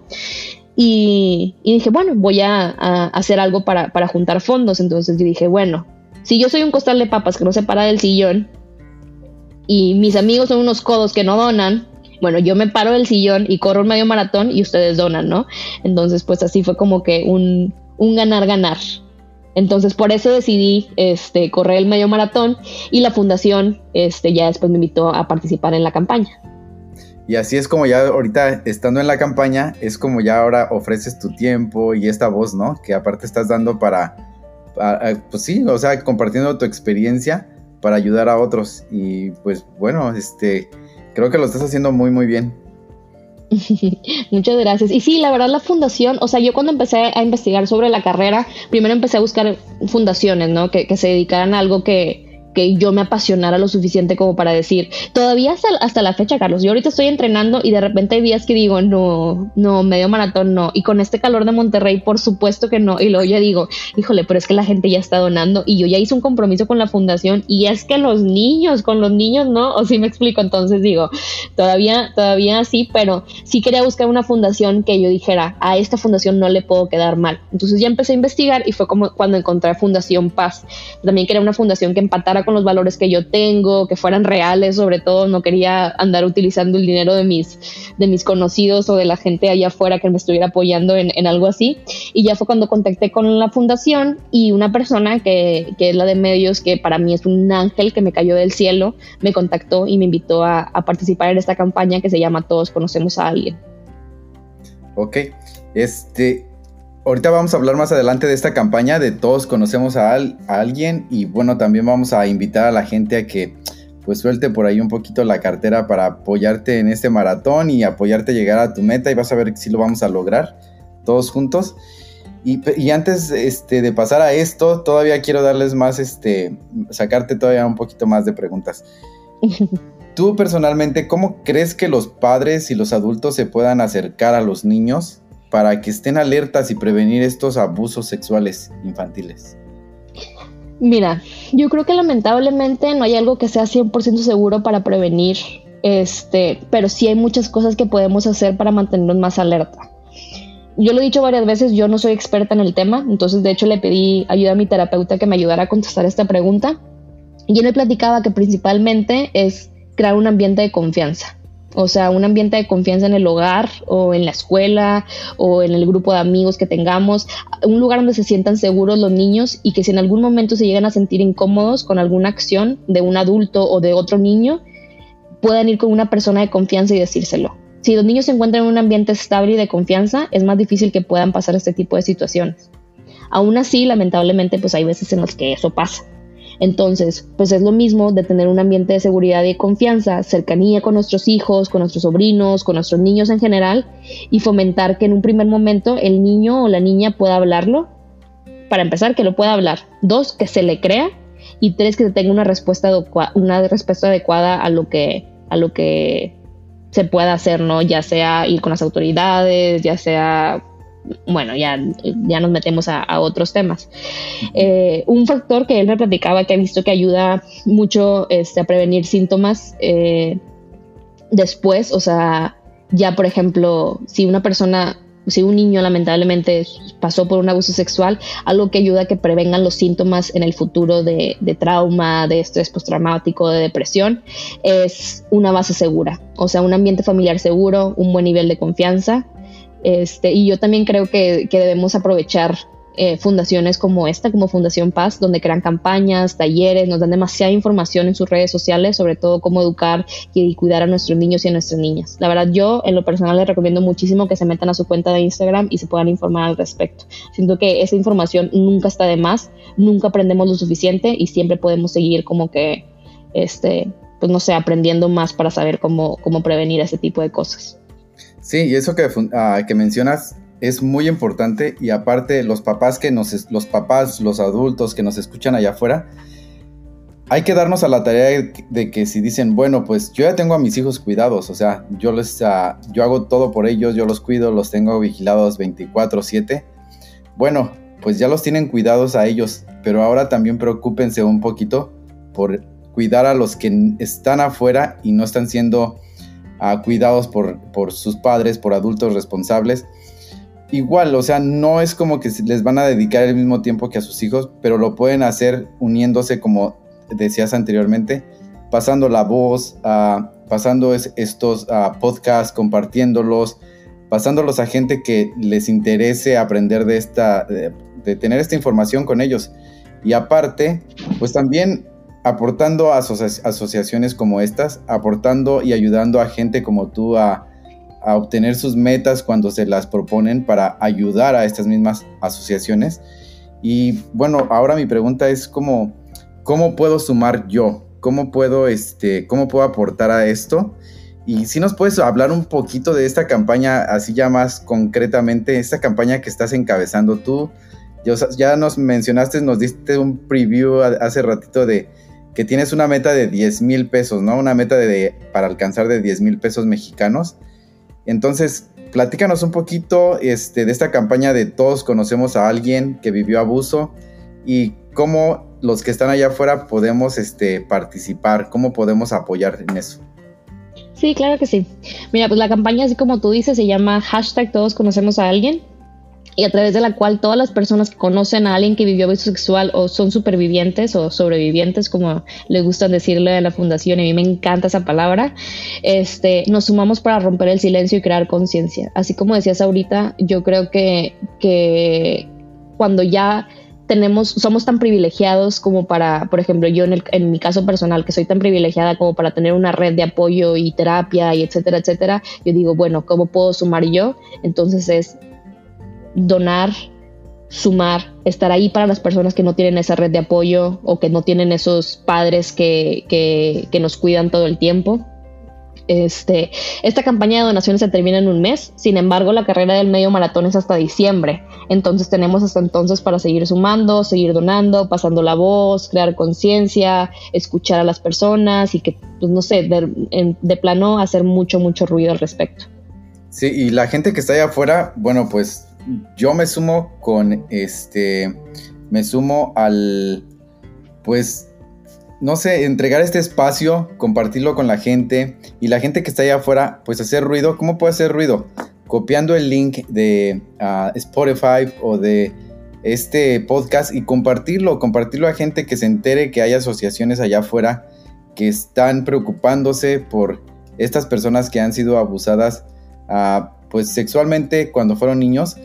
Y, dije, bueno, voy a, hacer algo para, para, juntar fondos. Entonces yo dije, bueno, si yo soy un costal de papas que no se para del sillón y mis amigos son unos codos que no donan, bueno, yo me paro del sillón y corro un medio maratón y ustedes donan, ¿no? Entonces, pues así fue como que un, un ganar-ganar. Entonces por eso decidí este, correr el medio maratón y la fundación este, ya después me invitó a participar en la campaña. Y así es como ya ahorita estando en la campaña, es como ya ahora ofreces tu tiempo y esta voz, ¿no? Que aparte estás dando para, pues sí, o sea, compartiendo tu experiencia para ayudar a otros. Y pues bueno, este, creo que lo estás haciendo muy, muy bien. Muchas gracias. Y sí, la verdad la fundación, o sea, yo cuando empecé a investigar sobre la carrera, primero empecé a buscar fundaciones, ¿no? Que, que se dedicaran a algo que, que yo me apasionara lo suficiente como para decir, todavía hasta, la fecha, Carlos, yo ahorita estoy entrenando y de repente hay días que digo, no, no, medio maratón no, y con este calor de Monterrey, por supuesto que no, y luego ya digo, híjole, pero es que la gente ya está donando y yo ya hice un compromiso con la fundación y es que los niños, con los niños no, o sí me explico, entonces digo, todavía, todavía sí, pero sí quería buscar una fundación que yo dijera, a esta fundación no le puedo quedar mal. Entonces ya empecé a investigar y fue como cuando encontré Fundación Paz. También quería una fundación que empatara con los valores que yo tengo, que fueran reales, sobre todo no quería andar utilizando el dinero de mis, de mis conocidos o de la gente allá afuera que me estuviera apoyando en, algo así. Y ya fue cuando contacté con la fundación y una persona que, es la de medios, que para mí es un ángel que me cayó del cielo, me contactó y me invitó a, a participar en esta campaña que se llama Todos conocemos a alguien. Ok, este, ahorita vamos a hablar más adelante de esta campaña de todos conocemos a, alguien y bueno, también vamos a invitar a la gente a que pues suelte por ahí un poquito la cartera para apoyarte en este maratón y apoyarte a llegar a tu meta y vas a ver si lo vamos a lograr todos juntos. Y, antes este, de pasar a esto, todavía quiero darles más, este, sacarte todavía un poquito más de preguntas. Tú personalmente, ¿cómo crees que los padres y los adultos se puedan acercar a los niños para que estén alertas y prevenir estos abusos sexuales infantiles? Mira, yo creo que lamentablemente no hay algo que sea 100% seguro para prevenir, este, pero sí hay muchas cosas que podemos hacer para mantenernos más alerta yo lo he dicho varias veces, yo no soy experta en el tema, entonces de hecho le pedí ayuda a mi terapeuta que me ayudara a contestar esta pregunta. Y él me platicaba que principalmente es crear un ambiente de confianza. O sea, un ambiente de confianza en el hogar o en la escuela o en el grupo de amigos que tengamos, un lugar donde se sientan seguros los niños y que si en algún momento se llegan a sentir incómodos con alguna acción de un adulto o de otro niño, puedan ir con una persona de confianza y decírselo. Si los niños se encuentran en un ambiente estable y de confianza, es más difícil que puedan pasar este tipo de situaciones. Aún así, lamentablemente, pues hay veces en las que eso pasa. Entonces, pues es lo mismo de tener un ambiente de seguridad y confianza, cercanía con nuestros hijos, con nuestros sobrinos, con nuestros niños en general, y fomentar que en un primer momento el niño o la niña pueda hablarlo. Para empezar, que lo pueda hablar. Dos, que se le crea. Y tres, que tenga una respuesta, una respuesta adecuada a lo que, a lo que se pueda hacer, ¿no? Ya sea ir con las autoridades, ya sea, bueno, ya, ya nos metemos a, otros temas. Eh, un factor que él me platicaba que ha visto que ayuda mucho este, a prevenir síntomas eh, después, o sea, ya por ejemplo, si una persona si un niño lamentablemente pasó por un abuso sexual, algo que ayuda a que prevengan los síntomas en el futuro de, trauma, de estrés postraumático, de depresión, es una base segura, o sea, un ambiente familiar seguro, un buen nivel de confianza. Este, y yo también creo que, debemos aprovechar eh, fundaciones como esta, como Fundación Paz, donde crean campañas, talleres, nos dan demasiada información en sus redes sociales sobre todo cómo educar y cuidar a nuestros niños y a nuestras niñas. La verdad, yo en lo personal les recomiendo muchísimo que se metan a su cuenta de Instagram y se puedan informar al respecto. Siento que esa información nunca está de más, nunca aprendemos lo suficiente y siempre podemos seguir como que, este, pues no sé, aprendiendo más para saber cómo, cómo prevenir ese tipo de cosas. Sí, y eso que, uh, que mencionas es muy importante y aparte los papás que nos los papás, los adultos que nos escuchan allá afuera, hay que darnos a la tarea de que si dicen, bueno, pues yo ya tengo a mis hijos cuidados, o sea, yo les uh, yo hago todo por ellos, yo los cuido, los tengo vigilados 24/7. Bueno, pues ya los tienen cuidados a ellos, pero ahora también preocúpense un poquito por cuidar a los que están afuera y no están siendo uh, cuidados por, por sus padres, por adultos responsables igual, o sea, no es como que les van a dedicar el mismo tiempo que a sus hijos, pero lo pueden hacer uniéndose, como decías anteriormente, pasando la voz, uh, pasando estos uh, podcasts, compartiéndolos, pasándolos a gente que les interese aprender de esta, de, tener esta información con ellos. Y aparte, pues también aportando a asociaciones como estas, aportando y ayudando a gente como tú a a obtener sus metas cuando se las proponen para ayudar a estas mismas asociaciones. Y bueno, ahora mi pregunta es cómo, cómo puedo sumar yo, cómo puedo, este, cómo puedo aportar a esto. Y si nos puedes hablar un poquito de esta campaña, así ya más concretamente, esta campaña que estás encabezando tú. Ya nos mencionaste, nos diste un preview hace ratito de que tienes una meta de 10 mil pesos, ¿no? Una meta de, para alcanzar de 10 mil pesos mexicanos. Entonces, platícanos un poquito este, de esta campaña de todos conocemos a alguien que vivió abuso y cómo los que están allá afuera podemos este, participar, cómo podemos apoyar en eso. Sí, claro que sí. Mira, pues la campaña, así como tú dices, se llama hashtag todos conocemos a alguien y a través de la cual todas las personas que conocen a alguien que vivió abuso sexual o son supervivientes o sobrevivientes, como le gusta decirle a la fundación, y a mí me encanta esa palabra, este, nos sumamos para romper el silencio y crear conciencia. Así como decías ahorita, yo creo que, que cuando ya tenemos, somos tan privilegiados como para, por ejemplo, yo en, el, en, mi caso personal, que soy tan privilegiada como para tener una red de apoyo y terapia y etcétera, etcétera, yo digo, bueno, ¿cómo puedo sumar yo? Entonces es donar sumar, estar ahí para las personas que no tienen esa red de apoyo o que no tienen esos padres que, que nos cuidan todo el tiempo. Este, esta campaña de donaciones se termina en un mes, sin embargo la carrera del medio maratón es hasta diciembre, entonces tenemos hasta entonces para seguir sumando, seguir donando, pasando la voz, crear conciencia, escuchar a las personas y que, pues no sé, de, de, plano hacer mucho, mucho ruido al respecto. Sí, y la gente que está allá afuera, bueno, pues yo me sumo con este, me sumo al, pues no sé, entregar este espacio, compartirlo con la gente y la gente que está allá afuera, pues hacer ruido. ¿Cómo puede hacer ruido? Copiando el link de ah, Spotify o de este podcast y compartirlo, compartirlo a gente que se entere que hay asociaciones allá afuera que están preocupándose por estas personas que han sido abusadas uh, pues sexualmente cuando fueron niños.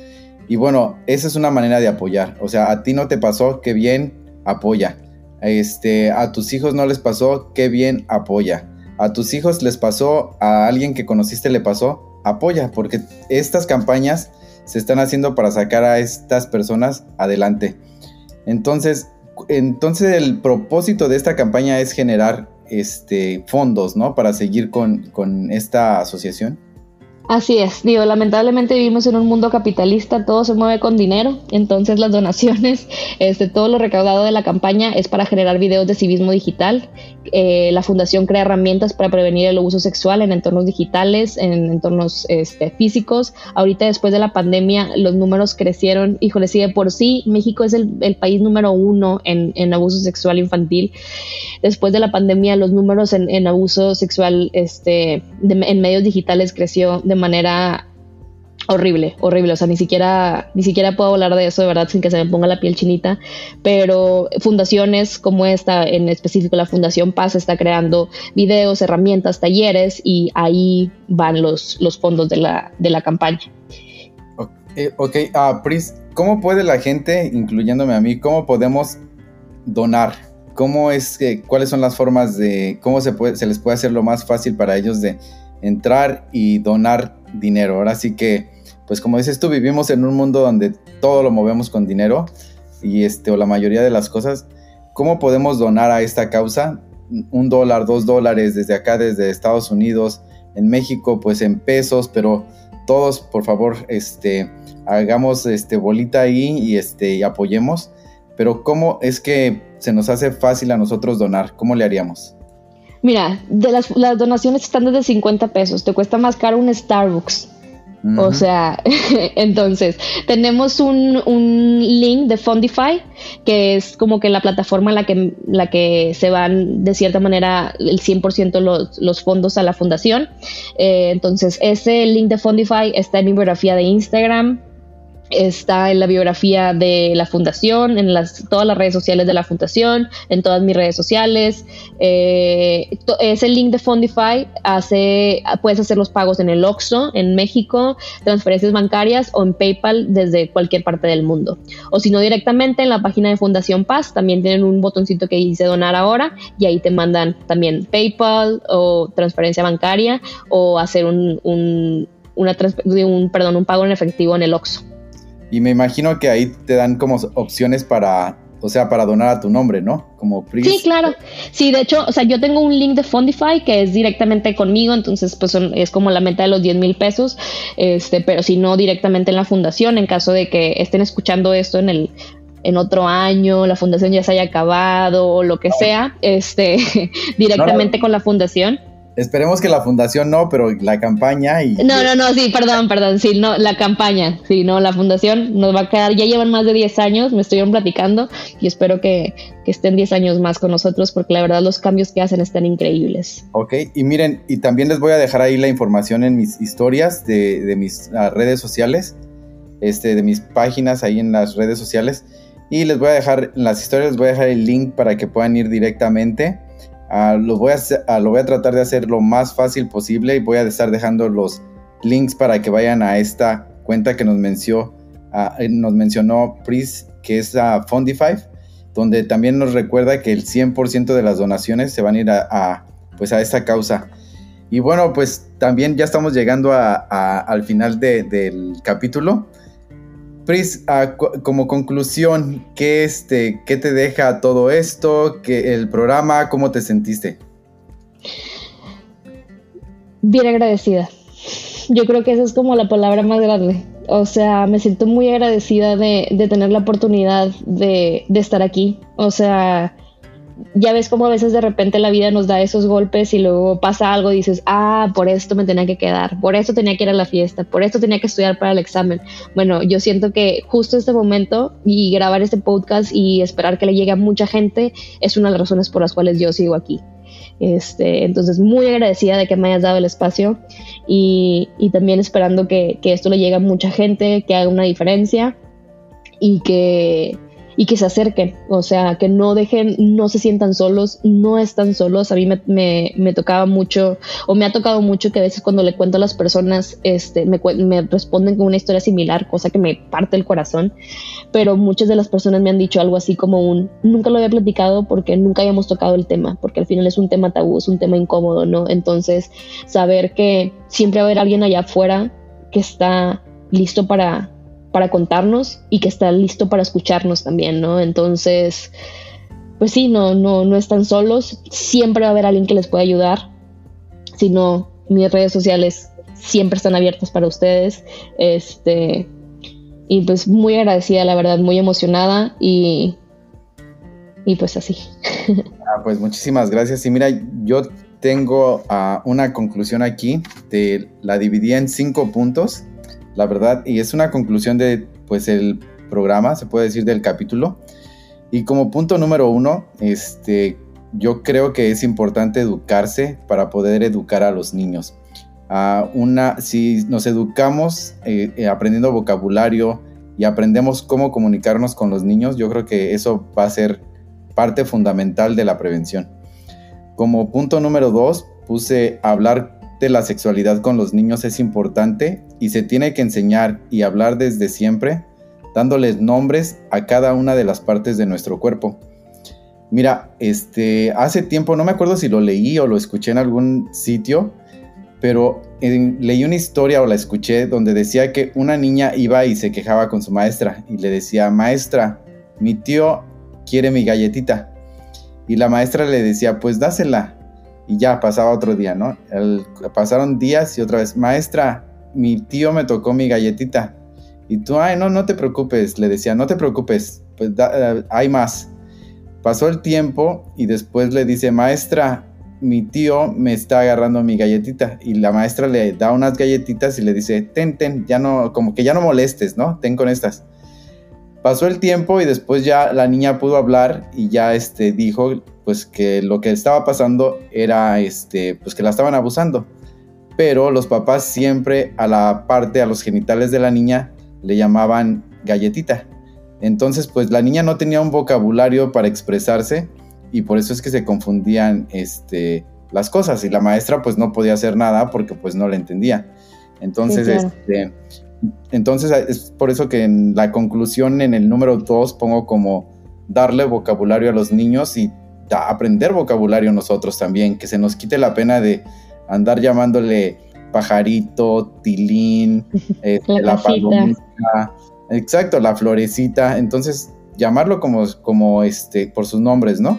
Y bueno, esa es una manera de apoyar. O sea, a ti no te pasó, qué bien, apoya. Este, a tus hijos no les pasó, qué bien, apoya. A tus hijos les pasó, a alguien que conociste le pasó, apoya, porque estas campañas se están haciendo para sacar a estas personas adelante. Entonces, entonces el propósito de esta campaña es generar este, fondos, ¿no? Para seguir con, con esta asociación. Así es, digo, lamentablemente vivimos en un mundo capitalista, todo se mueve con dinero, entonces las donaciones, este, todo lo recaudado de la campaña es para generar videos de civismo digital. Eh, la fundación crea herramientas para prevenir el abuso sexual en entornos digitales, en entornos este, físicos. Ahorita después de la pandemia los números crecieron, híjole, sí, de por sí México es el, país número uno en, en, abuso sexual infantil. Después de la pandemia los números en, abuso sexual este, en medios digitales creció de manera horrible, horrible, o sea, ni siquiera, ni siquiera puedo hablar de eso de verdad sin que se me ponga la piel chinita, pero fundaciones como esta, en específico la Fundación Paz, está creando videos, herramientas, talleres y ahí van los, los fondos de la, de la campaña. Ok, uh, Pris, ¿cómo puede la gente, incluyéndome a mí, cómo podemos donar? ¿Cómo es que, cuáles son las formas de, cómo se, puede, les puede hacer lo más fácil para ellos de entrar y donar dinero. Ahora sí que, pues como dices tú, vivimos en un mundo donde todo lo movemos con dinero y este, o la mayoría de las cosas. ¿Cómo podemos donar a esta causa? Un dólar, dos dólares desde acá, desde Estados Unidos, en México, pues en pesos, pero todos, por favor, este, hagamos este, bolita ahí y, este, y apoyemos. Pero ¿cómo es que se nos hace fácil a nosotros donar? ¿Cómo le haríamos? Mira, de las, las donaciones están desde 50 pesos, te cuesta más caro un Starbucks. O sea, entonces, tenemos un, un, link de Fundify, que es como que la plataforma en la que, la que se van de cierta manera el 100% los, los fondos a la fundación. Eh, entonces, ese link de Fundify está en mi biografía de Instagram, está en la biografía de la fundación, en las, todas las redes sociales de la fundación, en todas mis redes sociales. Eh, es el link de Fundify, hace, puedes hacer los pagos en el OXXO, en México, transferencias bancarias o en PayPal desde cualquier parte del mundo. O si no directamente en la página de Fundación Paz, también tienen un botoncito que dice donar ahora y ahí te mandan también PayPal o transferencia bancaria o hacer un, un, un, perdón, un pago en efectivo en el OXXO. Y me imagino que ahí te dan como opciones para, o sea, para donar a tu nombre, ¿no? Como Sí, claro. Sí, de hecho, o sea, yo tengo un link de Fundify que es directamente conmigo, entonces pues es como la meta de los 10 mil pesos, este, pero si no directamente en la fundación, en caso de que estén escuchando esto en el en otro año, la fundación ya se haya acabado o lo que sea, este, directamente con la fundación. Esperemos que la fundación no, pero la campaña y... No, no, no, sí, perdón, perdón, sí, no, la campaña, sí, no, la fundación nos va a quedar, ya llevan más de 10 años, me estuvieron platicando y espero que, estén 10 años más con nosotros porque la verdad los cambios que hacen están increíbles. Ok, y miren, y también les voy a dejar ahí la información en mis historias de, de mis ah, redes sociales, este, de mis páginas ahí en las redes sociales y les voy a dejar, en las historias les voy a dejar el link para que puedan ir directamente Ah, lo, voy a lo voy a tratar de hacer lo más fácil posible y voy a estar dejando los links para que vayan a esta cuenta que nos, mencionó, ah, eh, nos mencionó Pris, que es a Fundify, donde también nos recuerda que el 100% de las donaciones se van a ir a, pues a esta causa. Y bueno, pues también ya estamos llegando al final del capítulo. Pris, como conclusión, ¿qué, este, ¿qué te deja todo esto? ¿Qué, ¿El programa? ¿Cómo te sentiste? Bien agradecida. Yo creo que esa es como la palabra más grande. O sea, me siento muy agradecida de, tener la oportunidad de estar aquí. O sea, ya ves cómo a veces de repente la vida nos da esos golpes y luego pasa algo y dices, ah, por esto me tenía que quedar, por esto tenía que ir a la fiesta, por esto tenía que estudiar para el examen. Bueno, yo siento que justo este momento y grabar este podcast y esperar que le llegue a mucha gente es una de las razones por las cuales yo sigo aquí. Este, entonces, muy agradecida de que me hayas dado el espacio y, y también esperando que, que esto le llegue a mucha gente, que haga una diferencia y que y que se acerquen, o sea, que no dejen, no se sientan solos, no están solos. A mí me, me, tocaba mucho, o me ha tocado mucho que a veces cuando le cuento a las personas, este, me, me responden con una historia similar, cosa que me parte el corazón, pero muchas de las personas me han dicho algo así como un, nunca lo había platicado porque nunca habíamos tocado el tema, porque al final es un tema tabú, es un tema incómodo, ¿no? Entonces, saber que siempre va a haber alguien allá afuera que está listo para para contarnos y que está listo para escucharnos también, ¿no? Entonces, pues sí, no, no, no están solos, siempre va a haber alguien que les pueda ayudar, si no, mis redes sociales siempre están abiertas para ustedes, este, y pues muy agradecida, la verdad, muy emocionada y, y pues así. Ah, pues muchísimas gracias. Y mira, yo tengo uh, una conclusión aquí, de, la dividí en cinco puntos la verdad, y es una conclusión de, pues, el programa, se puede decir, del capítulo. Y como punto número uno, este, yo creo que es importante educarse para poder educar a los niños. una, si nos educamos eh, eh, aprendiendo vocabulario y aprendemos cómo comunicarnos con los niños, yo creo que eso va a ser parte fundamental de la prevención. Como punto número dos, puse hablar de la sexualidad con los niños es importante y se tiene que enseñar y hablar desde siempre, dándoles nombres a cada una de las partes de nuestro cuerpo. Mira, este, hace tiempo, no me acuerdo si lo leí o lo escuché en algún sitio, pero leí una historia o la escuché donde decía que una niña iba y se quejaba con su maestra y le decía, maestra, mi tío quiere mi galletita. Y la maestra le decía, pues dásela y ya pasaba otro día, ¿no? pasaron días y otra vez, maestra, mi tío me tocó mi galletita. Y tú, ay, no, no te preocupes, le decía, no te preocupes, pues eh, hay más. Pasó el tiempo y después le dice, maestra, mi tío me está agarrando mi galletita. Y la maestra le da unas galletitas y le dice, ten, ten, ya no, como que ya no molestes, ¿no? Ten con estas. Pasó el tiempo y después ya la niña pudo hablar y ya este, dijo pues que lo que estaba pasando era este, pues que la estaban abusando. Pero los papás siempre a la parte, a los genitales de la niña, le llamaban galletita. Entonces, pues la niña no tenía un vocabulario para expresarse y por eso es que se confundían este, las cosas y la maestra pues no podía hacer nada porque pues no la entendía. Entonces, este, entonces es por eso que en la conclusión en el número 2 pongo como darle vocabulario a los niños y aprender vocabulario nosotros también, que se nos quite la pena de andar llamándole pajarito, tilín, este, la palomita, exacto, la florecita, entonces llamarlo como, como este, por sus nombres, ¿no?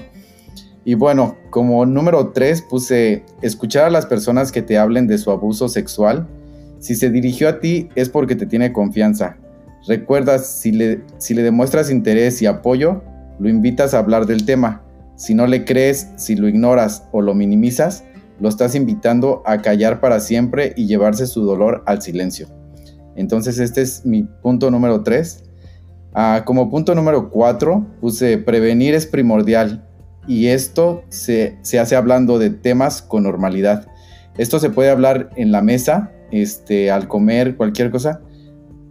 Y bueno, como número tres puse escuchar a las personas que te hablen de su abuso sexual. Si se dirigió a ti es porque te tiene confianza. Recuerda, si le, si le demuestras interés y apoyo, lo invitas a hablar del tema. Si no le crees, si lo ignoras o lo minimizas, lo estás invitando a callar para siempre y llevarse su dolor al silencio. Entonces este es mi punto número 3. Ah, como punto número 4 puse prevenir es primordial y esto se, se, hace hablando de temas con normalidad. Esto se puede hablar en la mesa, este, al comer, cualquier cosa,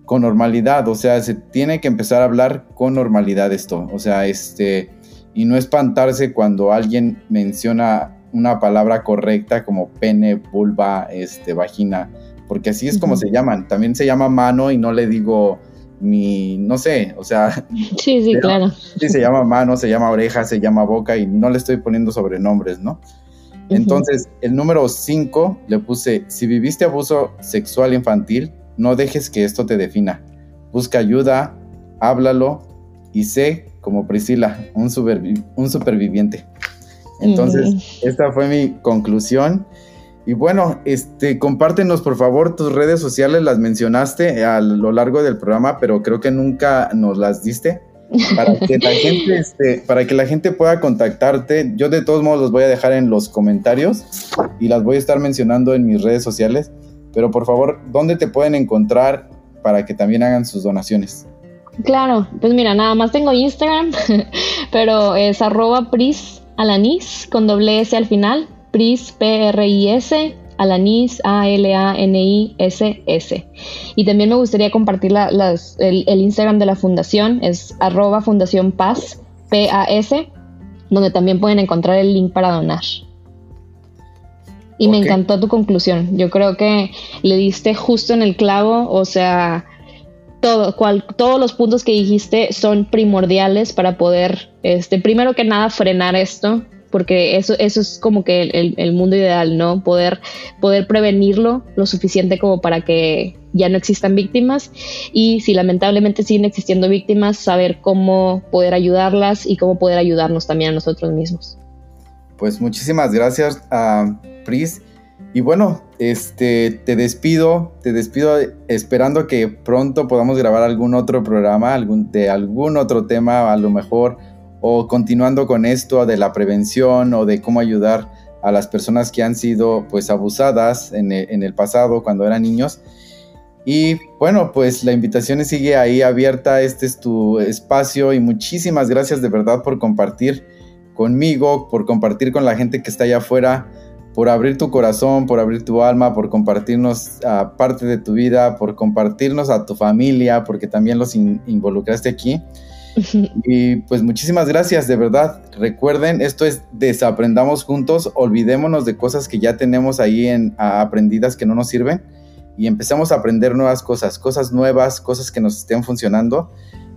con normalidad. O sea, se tiene que empezar a hablar con normalidad esto. O sea, este, y no espantarse cuando alguien menciona una palabra correcta como pene, vulva, este, vagina, porque así es como se llaman. También se llama mano y no le digo mi, no sé, o sea. Sí, sí, claro. Sí, se llama mano, se llama oreja, se llama boca y no le estoy poniendo sobrenombres, ¿no? Entonces, el número 5 le puse, si viviste abuso sexual infantil, no dejes que esto te defina. busca ayuda, háblalo y sé, como Priscila, un, un superviviente. Entonces, esta fue mi conclusión. Y bueno, este, compártenos por favor tus redes sociales, las mencionaste a lo largo del programa, pero creo que nunca nos las diste. Para que la gente, este, para que la gente pueda contactarte, yo de todos modos los voy a dejar en los comentarios y las voy a estar mencionando en mis redes sociales. Pero por favor, ¿dónde te pueden encontrar para que también hagan sus donaciones? Claro, pues mira, nada más tengo Instagram, pero es arroba pris alanis con doble S al final. PRIS, P-R-I-S, Alanis, A-L-A-N-I-S-S. Y también me gustaría compartir el, Instagram de la fundación, es arroba fundación paz, P-A-S, donde también pueden encontrar el link para donar. Y me encantó tu conclusión. Yo creo que le diste justo en el clavo, o sea, todo, cual, todos los puntos que dijiste son primordiales para poder, este, primero que nada, frenar esto, porque eso, eso es como que el, mundo ideal, ¿no? Poder, poder prevenirlo lo suficiente como para que ya no existan víctimas y si lamentablemente siguen existiendo víctimas, saber cómo poder ayudarlas y cómo poder ayudarnos también a nosotros mismos. Pues muchísimas gracias a Pris. Y bueno, este te despido, te despido esperando que pronto podamos grabar algún otro programa, algún, de algún otro tema, a lo mejor o continuando con esto de la prevención o de cómo ayudar a las personas que han sido pues abusadas en e, el, pasado cuando eran niños. Y bueno, pues la invitación sigue ahí abierta, este es tu espacio y muchísimas gracias de verdad por compartir conmigo, por compartir con la gente que está allá afuera, por abrir tu corazón, por abrir tu alma, por compartirnos ah, parte de tu vida, por compartirnos a tu familia, porque también los involucraste aquí. Y pues muchísimas gracias, de verdad. Recuerden, esto es Desaprendamos Juntos, olvidémonos de cosas que ya tenemos ahí en, aprendidas que no nos sirven y empezamos a aprender nuevas cosas, cosas nuevas, cosas que nos estén funcionando.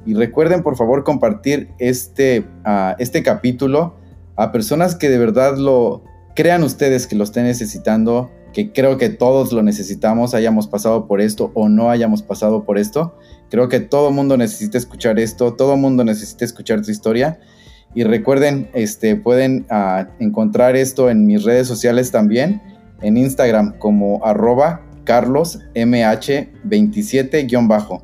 Y recuerden, por favor, compartir este, este capítulo a personas que de verdad lo crean ustedes que lo estén necesitando, que creo que todos lo necesitamos, hayamos pasado por esto o no hayamos pasado por esto. Creo que todo mundo necesita escuchar esto, todo mundo necesita escuchar tu historia. Y recuerden, este, pueden ah, encontrar esto en mis redes sociales también, en Instagram como arroba carlosmh27-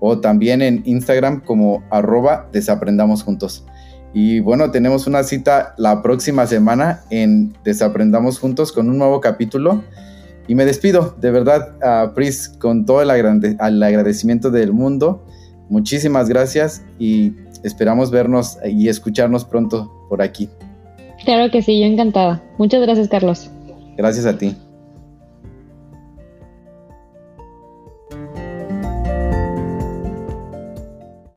o también en Instagram como arroba desaprendamos juntos. Y bueno, tenemos una cita la próxima semana en Desaprendamos Juntos con un nuevo capítulo. Y me despido, de verdad, a Pris, con todo el, agradecimiento del mundo. Muchísimas gracias y esperamos vernos y escucharnos pronto por aquí. Claro que sí, yo encantada. Muchas gracias, Carlos. Gracias a ti.